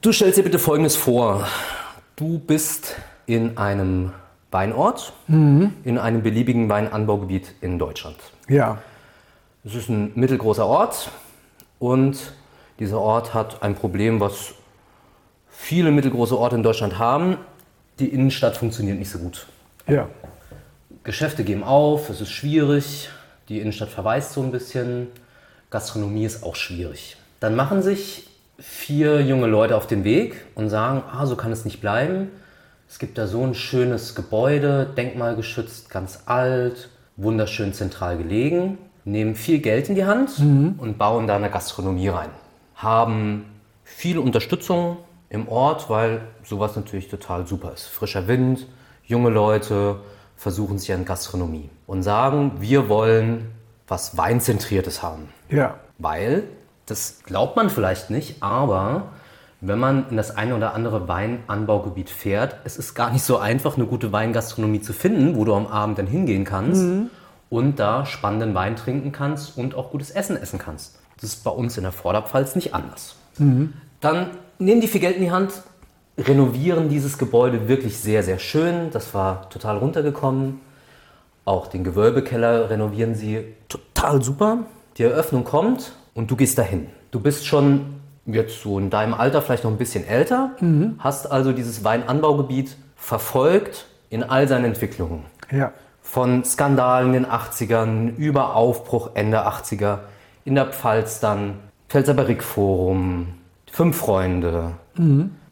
Du stellst dir bitte Folgendes vor. Du bist in einem Weinort, in einem beliebigen Weinanbaugebiet in Deutschland. Ja. Es ist ein mittelgroßer Ort und dieser Ort hat ein Problem, was viele mittelgroße Orte in Deutschland haben. Die Innenstadt funktioniert nicht so gut. Ja. Geschäfte geben auf, es ist schwierig, die Innenstadt verweist so ein bisschen, Gastronomie ist auch schwierig. Dann machen sich vier junge Leute auf den Weg und sagen, ah, so kann es nicht bleiben. Es gibt da so ein schönes Gebäude, denkmalgeschützt, ganz alt, wunderschön zentral gelegen, nehmen viel Geld in die Hand und bauen da eine Gastronomie rein. Haben viel Unterstützung im Ort, weil sowas natürlich total super ist. Frischer Wind, junge Leute versuchen sich an Gastronomie und sagen, wir wollen was Weinzentriertes haben. Ja. Weil, das glaubt man vielleicht nicht, aber wenn man in das eine oder andere Weinanbaugebiet fährt, es ist gar nicht so einfach, eine gute Weingastronomie zu finden, wo du am Abend dann hingehen kannst und da spannenden Wein trinken kannst und auch gutes Essen essen kannst. Das ist bei uns in der Vorderpfalz nicht anders. Dann nehmen die viel Geld in die Hand, renovieren dieses Gebäude wirklich sehr, sehr schön. Das war total runtergekommen. Auch den Gewölbekeller renovieren sie total super. Die Eröffnung kommt und du gehst dahin. Du bist schon jetzt so in deinem Alter vielleicht noch ein bisschen älter, hast also dieses Weinanbaugebiet verfolgt in all seinen Entwicklungen. Ja. Von Skandalen in den 80ern über Aufbruch Ende 80er, in der Pfalz dann Pfälzer Barrique-Forum, Fünf Freunde,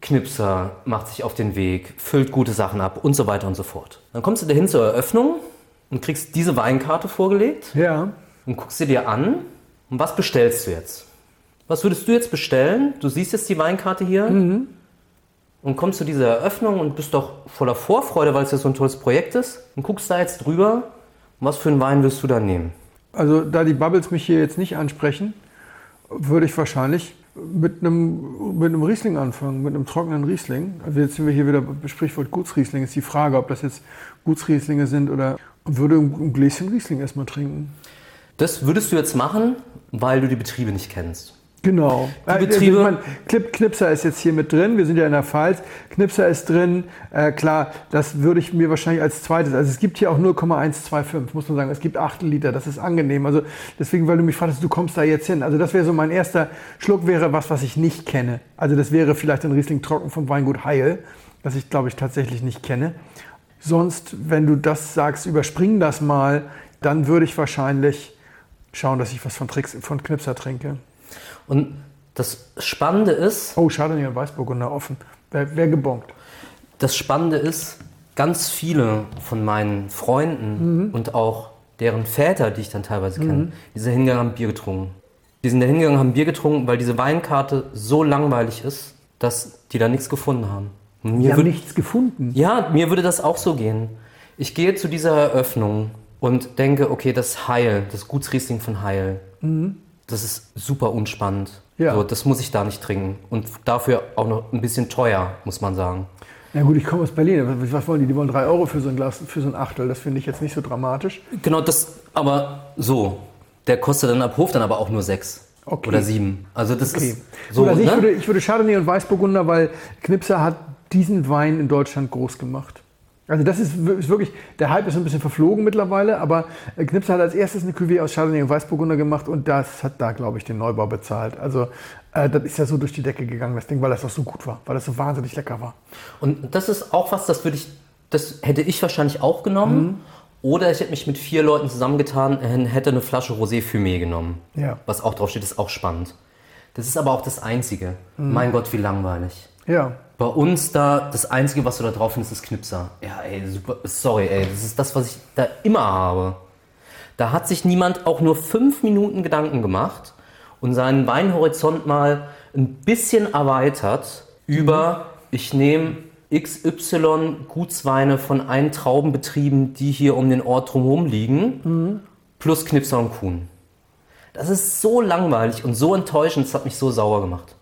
Knipser macht sich auf den Weg, füllt gute Sachen ab und so weiter und so fort. Dann kommst du dahin zur Eröffnung und kriegst diese Weinkarte vorgelegt Ja. und guckst sie dir an. Und was bestellst du jetzt? Was würdest du jetzt bestellen? Du siehst jetzt die Weinkarte hier und kommst zu dieser Eröffnung und bist doch voller Vorfreude, weil es ja so ein tolles Projekt ist und guckst da jetzt drüber. Was für einen Wein wirst du dann nehmen? Also da die Bubbles mich hier jetzt nicht ansprechen, würde ich wahrscheinlich mit einem, mit einem Riesling anfangen, mit einem trockenen Riesling. Also jetzt sind wir hier wieder bei Sprichwort Gutsriesling. Ist die Frage, ob das jetzt Gutsrieslinge sind oder würde ein Gläschen Riesling erstmal trinken. Das würdest du jetzt machen, weil du die Betriebe nicht kennst. Genau. Die Betriebe- ich meine, Knipser ist jetzt hier mit drin. Wir sind ja in der Pfalz. Knipser ist drin. Äh, klar, das würde ich mir wahrscheinlich als zweites. Also es gibt hier auch 0,125, muss man sagen. Es gibt 8 Liter. Das ist angenehm. Also deswegen, weil du mich fragst, du kommst da jetzt hin. Also das wäre so mein erster Schluck, wäre was, was ich nicht kenne. Also das wäre vielleicht ein Riesling trocken vom Weingut Heil, das ich glaube ich tatsächlich nicht kenne. Sonst, wenn du das sagst, überspring das mal, dann würde ich wahrscheinlich schauen, dass ich was von, Tricks, von Knipser trinke. Und das Spannende ist. Oh, Chardonnay und Weißburgunder offen. Wer, wer gebongt? Das Spannende ist, ganz viele von meinen Freunden mhm. und auch deren Väter, die ich dann teilweise kenne, mhm. die sind hingegangen, haben Bier getrunken. Die sind da hingegangen, haben Bier getrunken, weil diese Weinkarte so langweilig ist, dass die da nichts gefunden haben. Mir die haben nichts gefunden? Ja, mir würde das auch so gehen. Ich gehe zu dieser Eröffnung und denke, okay, das Heil, das Gutsriesling von Heil, mhm. Das ist super unspannend. Ja. So, das muss ich da nicht trinken. Und dafür auch noch ein bisschen teuer, muss man sagen. Ja gut, ich komme aus Berlin. Was wollen die? Die wollen drei Euro für so ein Glas, für so ein Achtel. Das finde ich jetzt nicht so dramatisch. Genau, das, aber so. Der kostet dann ab Hof dann aber auch nur sechs. Okay. Oder sieben. Also das okay. ist so. also ich, ne? würde, ich würde Chardonnay und Weißburgunder, weil Knipser hat diesen Wein in Deutschland groß gemacht. Also das ist, wirklich, der Hype ist ein bisschen verflogen mittlerweile, aber Knipser hat als erstes eine Cuvée aus Chardonnay und Weißburgunder gemacht und das hat da, glaube ich, den Neubau bezahlt. Also äh, das ist ja so durch die Decke gegangen, das Ding, weil das auch so gut war, weil das so wahnsinnig lecker war. Und das ist auch was, das würde ich, das hätte ich wahrscheinlich auch genommen. Mhm. Oder ich hätte mich mit vier Leuten zusammengetan, und hätte eine Flasche Rosé Fumé genommen. Ja. Was auch drauf steht, ist auch spannend. Das ist aber auch das Einzige. Mhm. Mein Gott, wie langweilig. Ja. Bei uns da, das Einzige, was du da drauf findest, ist Knipser. Ja, ey, super, sorry, ey, das ist das, was ich da immer habe. Da hat sich niemand auch nur fünf Minuten Gedanken gemacht und seinen Weinhorizont mal ein bisschen erweitert über, ich nehme XY Gutsweine von einen Traubenbetrieben, die hier um den Ort drumherum liegen, mhm. plus Knipser und Kuhn. Das ist so langweilig und so enttäuschend, das hat mich so sauer gemacht.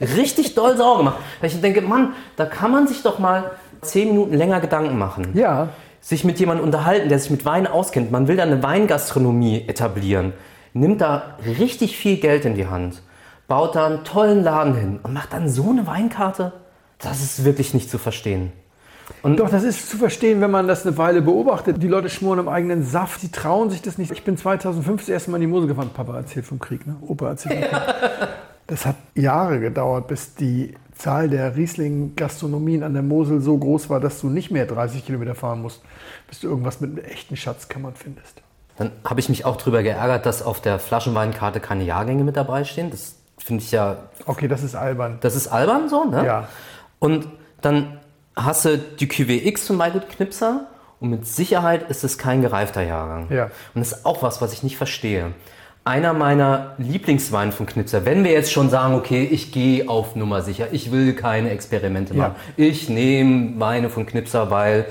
Richtig doll sauer gemacht. Weil ich denke, Mann, da kann man sich doch mal zehn Minuten länger Gedanken machen. Ja. Sich mit jemandem unterhalten, der sich mit Wein auskennt. Man will da eine Weingastronomie etablieren. Nimmt da richtig viel Geld in die Hand. Baut da einen tollen Laden hin und macht dann so eine Weinkarte. Das ist wirklich nicht zu verstehen. Und Doch, das ist zu verstehen, wenn man das eine Weile beobachtet. Die Leute schmoren im eigenen Saft, sie trauen sich das nicht. Ich bin 2005 das erste Mal in die Mose gefahren. Papa erzählt vom Krieg, ne? Opa erzählt vom Krieg. Das hat Jahre gedauert, bis die Zahl der Riesling-Gastronomien an der Mosel so groß war, dass du nicht mehr 30 Kilometer fahren musst, bis du irgendwas mit einem echten Schatzkammern findest. Dann habe ich mich auch darüber geärgert, dass auf der Flaschenweinkarte keine Jahrgänge mit dabei stehen. Das finde ich ja. Okay, das ist albern. Das ist albern so, ne? Ja. Und dann hast du die QWX von Weingut Knipser und mit Sicherheit ist es kein gereifter Jahrgang. Ja. Und das ist auch was, was ich nicht verstehe. Einer meiner Lieblingsweine von Knipser, wenn wir jetzt schon sagen, okay, ich gehe auf Nummer sicher, ich will keine Experimente machen. Ja. Ich nehme Weine von Knipser, weil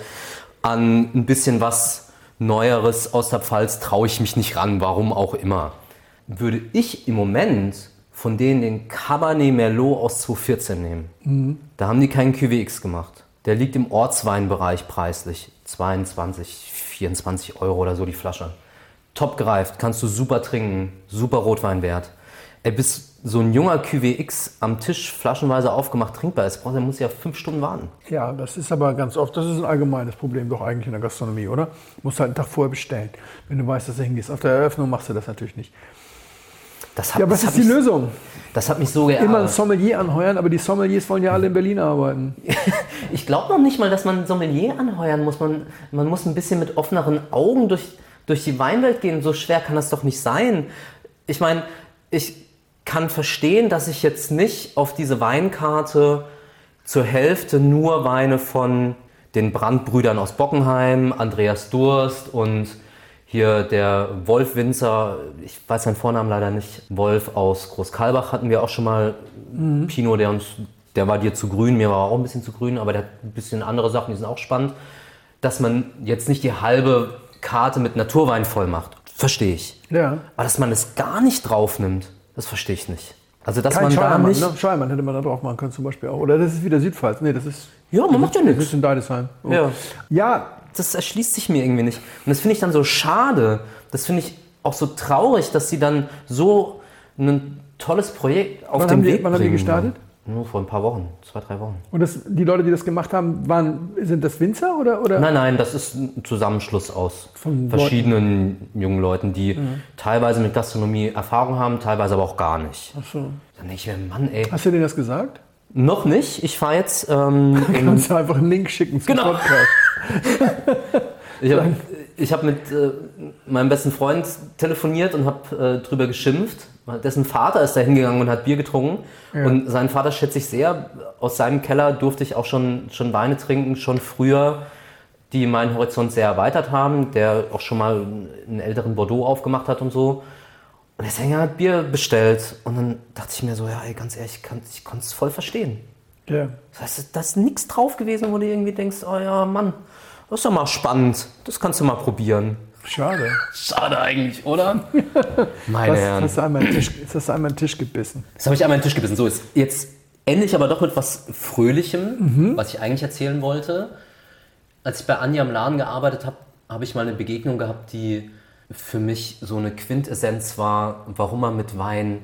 an ein bisschen was Neueres aus der Pfalz traue ich mich nicht ran, warum auch immer. Würde ich im Moment von denen den Cabernet Merlot aus 2014 nehmen. Mhm. Da haben die keinen QWX gemacht. Der liegt im Ortsweinbereich preislich. 22, 24 Euro oder so die Flasche. Top gereift, kannst du super trinken, super Rotweinwert. Ey, bis so ein junger QWX am Tisch flaschenweise aufgemacht trinkbar ist, der muss ja fünf Stunden warten. Ja, das ist aber ganz oft, das ist ein allgemeines Problem doch eigentlich in der Gastronomie, oder? Du musst halt einen Tag vorher bestellen, wenn du weißt, dass du hingehst. Auf der Eröffnung machst du das natürlich nicht. Das hat, ja, was ist die mich, Lösung? Das hat mich so geärgert. Immer ein Sommelier anheuern, aber die Sommeliers wollen ja alle in Berlin arbeiten. ich glaube noch nicht mal, dass man ein Sommelier anheuern muss. Man, man muss ein bisschen mit offeneren Augen durch, durch die Weinwelt gehen. So schwer kann das doch nicht sein. Ich meine, ich kann verstehen, dass ich jetzt nicht auf diese Weinkarte zur Hälfte nur Weine von den Brandbrüdern aus Bockenheim, Andreas Durst und hier der Wolf Winzer, ich weiß seinen Vornamen leider nicht, Wolf aus Großkalbach hatten wir auch schon mal. Mhm. Pino, der uns, der war dir zu grün, mir war auch ein bisschen zu grün, aber der hat ein bisschen andere Sachen, die sind auch spannend. Dass man jetzt nicht die halbe Karte mit Naturwein voll macht, verstehe ich. Ja. Aber dass man es gar nicht drauf nimmt, das verstehe ich nicht. Also dass Kein man da nicht... Ne? Scheuermann hätte man da drauf machen können zum Beispiel auch. Oder das ist wieder Südpfalz. Nee, das ist... Ja, man macht ja nichts. Das ist in Deidesheim. Oh. Ja. ja, das erschließt sich mir irgendwie nicht. Und das finde ich dann so schade. Das finde ich auch so traurig, dass sie dann so ein tolles Projekt auf wann den haben Weg die, Wann haben die gestartet? Nur vor ein paar Wochen, zwei, drei Wochen. Und das, die Leute, die das gemacht haben, waren, sind das Winzer oder, oder? Nein, nein, das ist ein Zusammenschluss aus Von verschiedenen Leuten. jungen Leuten, die mhm. teilweise mit Gastronomie Erfahrung haben, teilweise aber auch gar nicht. Ach so. Dann denke ich mir, Mann, ey. Hast du denen das gesagt? Noch nicht. Ich fahre jetzt. Ähm, Kannst du einfach einen Link schicken zum genau. Podcast. ich habe hab mit äh, meinem besten Freund telefoniert und habe äh, drüber geschimpft. Dessen Vater ist da hingegangen und hat Bier getrunken. Ja. Und seinen Vater schätze ich sehr. Aus seinem Keller durfte ich auch schon, schon Weine trinken, schon früher, die meinen Horizont sehr erweitert haben. Der auch schon mal einen älteren Bordeaux aufgemacht hat und so. Und der Sänger hat Bier bestellt. Und dann dachte ich mir so, ja, ey, ganz ehrlich, ich, kann, ich konnte es voll verstehen. Ja. Das heißt, da ist nichts drauf gewesen, wo du irgendwie denkst, oh ja, Mann, das ist doch mal spannend. Das kannst du mal probieren. Schade. Schade eigentlich, oder? Meine was, Herren. Hast du einmal Tisch, jetzt hast du einmal den Tisch gebissen. Das habe ich einmal den Tisch gebissen. So ist jetzt endlich aber doch mit was Fröhlichem, mhm. was ich eigentlich erzählen wollte. Als ich bei Anja im Laden gearbeitet habe, habe ich mal eine Begegnung gehabt, die für mich so eine Quintessenz war, warum man mit Wein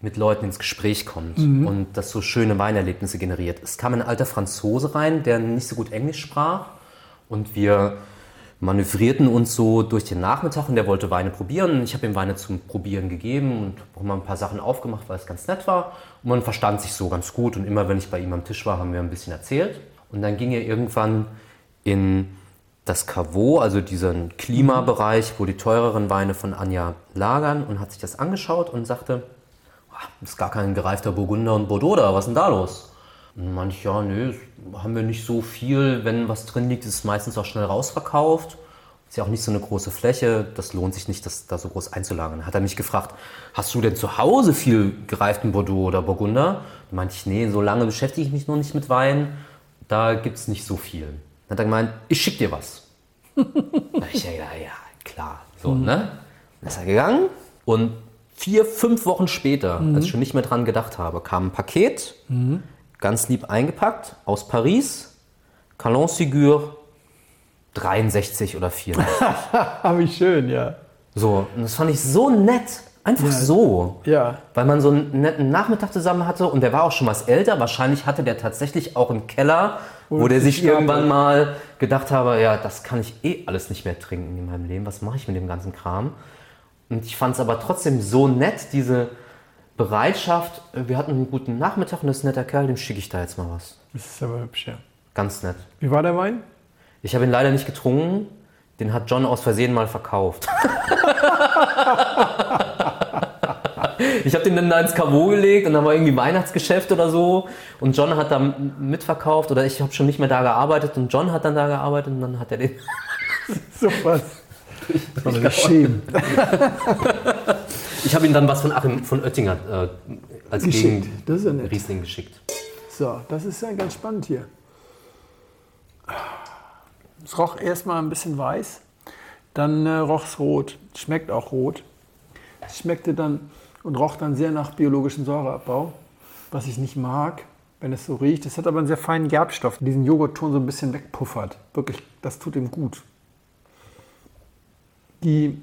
mit Leuten ins Gespräch kommt mhm. und das so schöne Weinerlebnisse generiert. Es kam ein alter Franzose rein, der nicht so gut Englisch sprach und wir manövrierten uns so durch den Nachmittag und der wollte Weine probieren. Ich habe ihm Weine zum Probieren gegeben und auch mal ein paar Sachen aufgemacht, weil es ganz nett war. Und man verstand sich so ganz gut und immer wenn ich bei ihm am Tisch war, haben wir ein bisschen erzählt. Und dann ging er irgendwann in das Caveau, also diesen Klimabereich, wo die teureren Weine von Anja lagern und hat sich das angeschaut und sagte, das ist gar kein gereifter Burgunder und Bordeaux da, was ist denn da los? Manche, ja, nö, haben wir nicht so viel. Wenn was drin liegt, ist es meistens auch schnell rausverkauft. Ist ja auch nicht so eine große Fläche, das lohnt sich nicht, das da so groß einzulagern. Hat er mich gefragt, hast du denn zu Hause viel gereiften Bordeaux oder Burgunder? Da meinte ich, nee, so lange beschäftige ich mich noch nicht mit Wein, da gibt es nicht so viel. Dann hat er gemeint, ich schick dir was. da ich ja, ja, ja, klar. So, mhm. ne? Dann ist er gegangen und vier, fünf Wochen später, mhm. als ich schon nicht mehr dran gedacht habe, kam ein Paket, mhm. Ganz lieb eingepackt, aus Paris, Calon Sigur, 63 oder 64. Habe ich schön, ja. So, und das fand ich so nett. Einfach ja. so. Ja. Weil man so einen netten Nachmittag zusammen hatte und der war auch schon was älter. Wahrscheinlich hatte der tatsächlich auch einen Keller, und wo der sich irgendwann mal gedacht habe, ja, das kann ich eh alles nicht mehr trinken in meinem Leben. Was mache ich mit dem ganzen Kram? Und ich fand es aber trotzdem so nett, diese Bereitschaft. Wir hatten einen guten Nachmittag und das ist ein netter Kerl, dem schicke ich da jetzt mal was. Das ist aber hübsch, ja. Ganz nett. Wie war der Wein? Ich habe ihn leider nicht getrunken. Den hat John aus Versehen mal verkauft. ich habe den dann da ins Caveau gelegt und dann war irgendwie Weihnachtsgeschäft oder so und John hat da mitverkauft oder ich habe schon nicht mehr da gearbeitet und John hat dann da gearbeitet und dann hat er den. Super. Das war schämen. ich habe ihm dann was von Achim von Oettinger äh, als geschickt. Gegen das ist ja nett. Riesling geschickt. So, das ist ja ganz spannend hier. Es roch erstmal ein bisschen weiß, dann äh, roch es rot. Schmeckt auch rot. Es schmeckte dann und roch dann sehr nach biologischem Säureabbau, was ich nicht mag, wenn es so riecht. Es hat aber einen sehr feinen Gerbstoff, der diesen Joghurtton so ein bisschen wegpuffert. Wirklich, das tut ihm gut. Die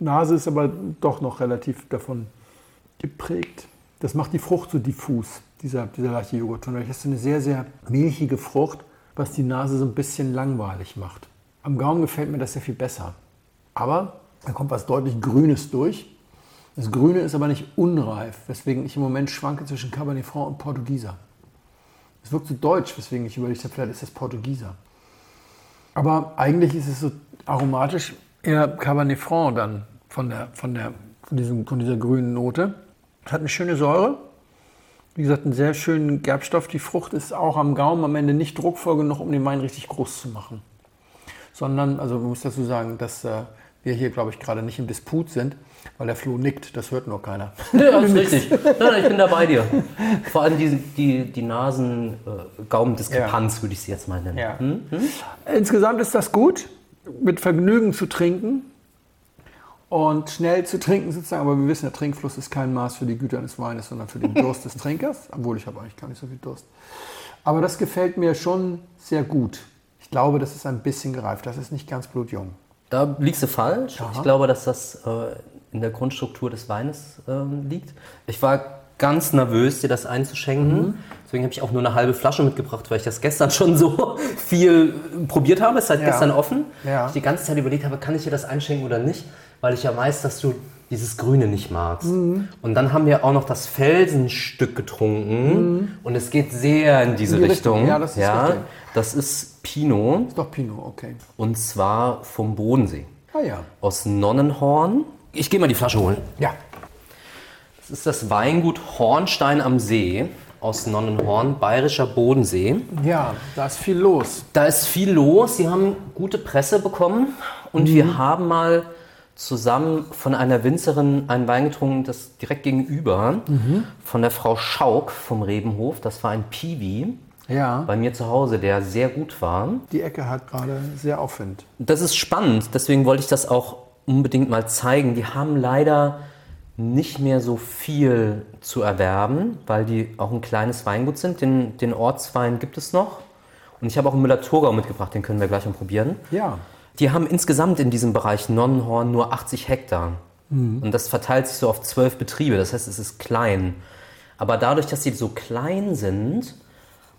Nase ist aber doch noch relativ davon geprägt. Das macht die Frucht so diffus, dieser, dieser leichte Joghurtton. Das ist eine sehr, sehr milchige Frucht, was die Nase so ein bisschen langweilig macht. Am Gaumen gefällt mir das sehr viel besser. Aber da kommt was deutlich Grünes durch. Das Grüne ist aber nicht unreif, weswegen ich im Moment schwanke zwischen Cabernet Franc und Portugieser. Es wirkt so deutsch, weswegen ich überlegt habe, vielleicht ist das Portugieser. Aber eigentlich ist es so aromatisch eher Cabernet Franc dann von, der, von, der, von, diesem, von dieser grünen Note. Es hat eine schöne Säure. Wie gesagt, einen sehr schönen Gerbstoff. Die Frucht ist auch am Gaumen am Ende nicht druckvoll genug, um den Wein richtig groß zu machen. Sondern, also man muss dazu sagen, dass äh, wir hier, glaube ich, gerade nicht im Disput sind, weil der Flo nickt, das hört nur keiner. Ja, das ist richtig. Nein, ich bin da bei dir. Vor allem die, die, die Nasen-Gaumendiskrepanz, äh, würde ich sie jetzt mal nennen. Ja. Hm? Hm? Insgesamt ist das gut mit Vergnügen zu trinken und schnell zu trinken sozusagen. Aber wir wissen, der Trinkfluss ist kein Maß für die Güter eines Weines, sondern für den Durst des Trinkers. Obwohl ich habe eigentlich gar nicht so viel Durst. Aber das gefällt mir schon sehr gut. Ich glaube, das ist ein bisschen gereift. Das ist nicht ganz blutjung. Da liegst du falsch. Aha. Ich glaube, dass das äh, in der Grundstruktur des Weines äh, liegt. Ich war ganz nervös, dir das einzuschenken. Mhm. Deswegen habe ich auch nur eine halbe Flasche mitgebracht, weil ich das gestern schon so viel probiert habe. Es ist halt ja. gestern offen. Ja. Ich die ganze Zeit überlegt habe, kann ich dir das einschenken oder nicht, weil ich ja weiß, dass du dieses Grüne nicht magst. Mhm. Und dann haben wir auch noch das Felsenstück getrunken mhm. und es geht sehr in diese in die Richtung. Richtung. Ja, das ist ja, Das ist Pinot. Ist doch Pinot, okay. Und zwar vom Bodensee. Ah ja. Aus Nonnenhorn. Ich gehe mal die Flasche holen. Ja. Das ist das Weingut Hornstein am See aus Nonnenhorn, bayerischer Bodensee. Ja, da ist viel los. Da ist viel los. Sie haben gute Presse bekommen und mhm. wir haben mal zusammen von einer Winzerin einen Wein getrunken, das direkt gegenüber, mhm. von der Frau Schauk vom Rebenhof. Das war ein Piwi. Ja. Bei mir zu Hause, der sehr gut war. Die Ecke hat gerade sehr Aufwind. Das ist spannend, deswegen wollte ich das auch unbedingt mal zeigen. Die haben leider nicht mehr so viel zu erwerben, weil die auch ein kleines Weingut sind. Den, den Ortswein gibt es noch. Und ich habe auch einen Müller-Thurgau mitgebracht, den können wir gleich mal probieren. Ja. Die haben insgesamt in diesem Bereich Nonnenhorn nur 80 Hektar. Mhm. Und das verteilt sich so auf zwölf Betriebe. Das heißt, es ist klein. Aber dadurch, dass sie so klein sind,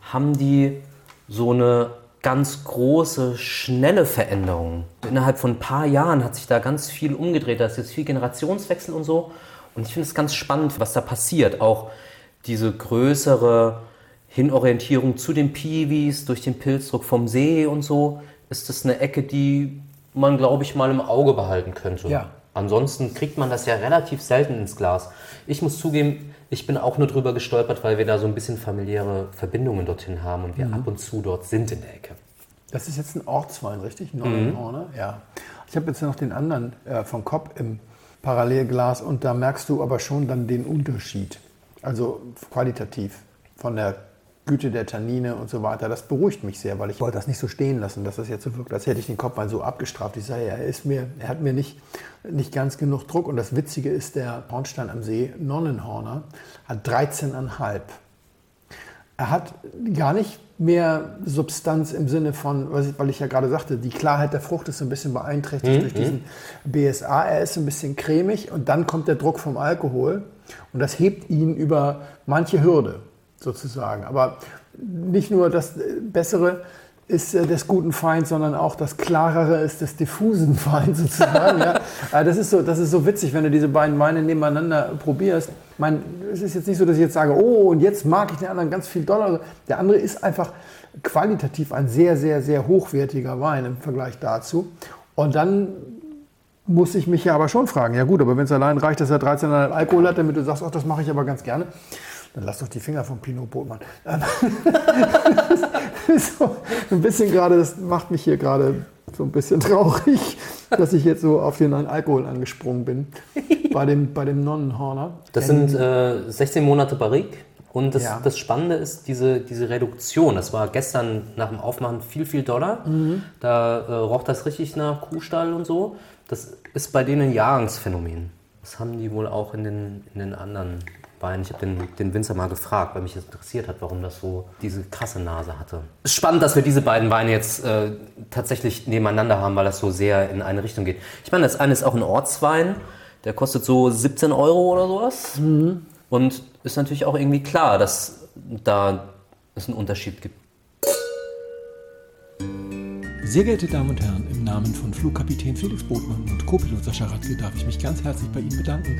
haben die so eine ganz große, schnelle Veränderung. Innerhalb von ein paar Jahren hat sich da ganz viel umgedreht. Da ist jetzt viel Generationswechsel und so. Und ich finde es ganz spannend, was da passiert. Auch diese größere Hinorientierung zu den Piwis durch den Pilzdruck vom See und so, ist das eine Ecke, die man, glaube ich, mal im Auge behalten könnte. Ja. Ansonsten kriegt man das ja relativ selten ins Glas. Ich muss zugeben, ich bin auch nur drüber gestolpert, weil wir da so ein bisschen familiäre Verbindungen dorthin haben und wir mhm. ab und zu dort sind in der Ecke. Das ist jetzt ein Ortswein, richtig? Neuenhorn, mhm. Ja. Ich habe jetzt noch den anderen äh, von Kopp im Parallelglas und da merkst du aber schon dann den Unterschied. Also qualitativ von der Güte der Tannine und so weiter. Das beruhigt mich sehr, weil ich wollte das nicht so stehen lassen, dass das jetzt so wirkt, als hätte ich den Kopf mal so abgestraft. Ich sage, er, ist mir, er hat mir nicht, nicht ganz genug Druck. Und das Witzige ist, der Hornstein am See, Nonnenhorner, hat 13,5. Er hat gar nicht mehr Substanz im Sinne von, weil ich ja gerade sagte, die Klarheit der Frucht ist so ein bisschen beeinträchtigt mhm. durch diesen BSA. Er ist ein bisschen cremig und dann kommt der Druck vom Alkohol und das hebt ihn über manche Hürde sozusagen. Aber nicht nur das Bessere ist äh, des guten Feind, sondern auch das Klarere ist des diffusen Feind sozusagen. ja. das, ist so, das ist so witzig, wenn du diese beiden Weine nebeneinander probierst. Ich meine, es ist jetzt nicht so, dass ich jetzt sage, oh, und jetzt mag ich den anderen ganz viel doller. Der andere ist einfach qualitativ ein sehr, sehr, sehr hochwertiger Wein im Vergleich dazu. Und dann muss ich mich ja aber schon fragen, ja gut, aber wenn es allein reicht, dass er 13,5 Alkohol hat, damit du sagst, ach, das mache ich aber ganz gerne, dann lass doch die Finger vom Pinot Botmann. so ein bisschen gerade, das macht mich hier gerade so ein bisschen traurig, dass ich jetzt so auf den Alkohol angesprungen bin bei dem, bei dem Nonnenhorner. Das sind äh, 16 Monate Barrique. Und das, ja. das, Spannende ist diese, diese Reduktion. Das war gestern nach dem Aufmachen viel, viel doller. Mhm. Da äh, roch das richtig nach Kuhstall und so. Das ist bei denen ein Jahrgangsphänomen. Das haben die wohl auch in den, in den anderen Wein. Ich habe den, den Winzer mal gefragt, weil mich das interessiert hat, warum das so diese krasse Nase hatte. Spannend, dass wir diese beiden Weine jetzt äh, tatsächlich nebeneinander haben, weil das so sehr in eine Richtung geht. Ich meine, das eine ist auch ein Ortswein, der kostet so 17 Euro oder sowas. Mhm. Und ist natürlich auch irgendwie klar, dass da es einen Unterschied gibt. Sehr geehrte Damen und Herren, im Namen von Flugkapitän Felix Botmann und Co-Pilot Sascha Radke darf ich mich ganz herzlich bei Ihnen bedanken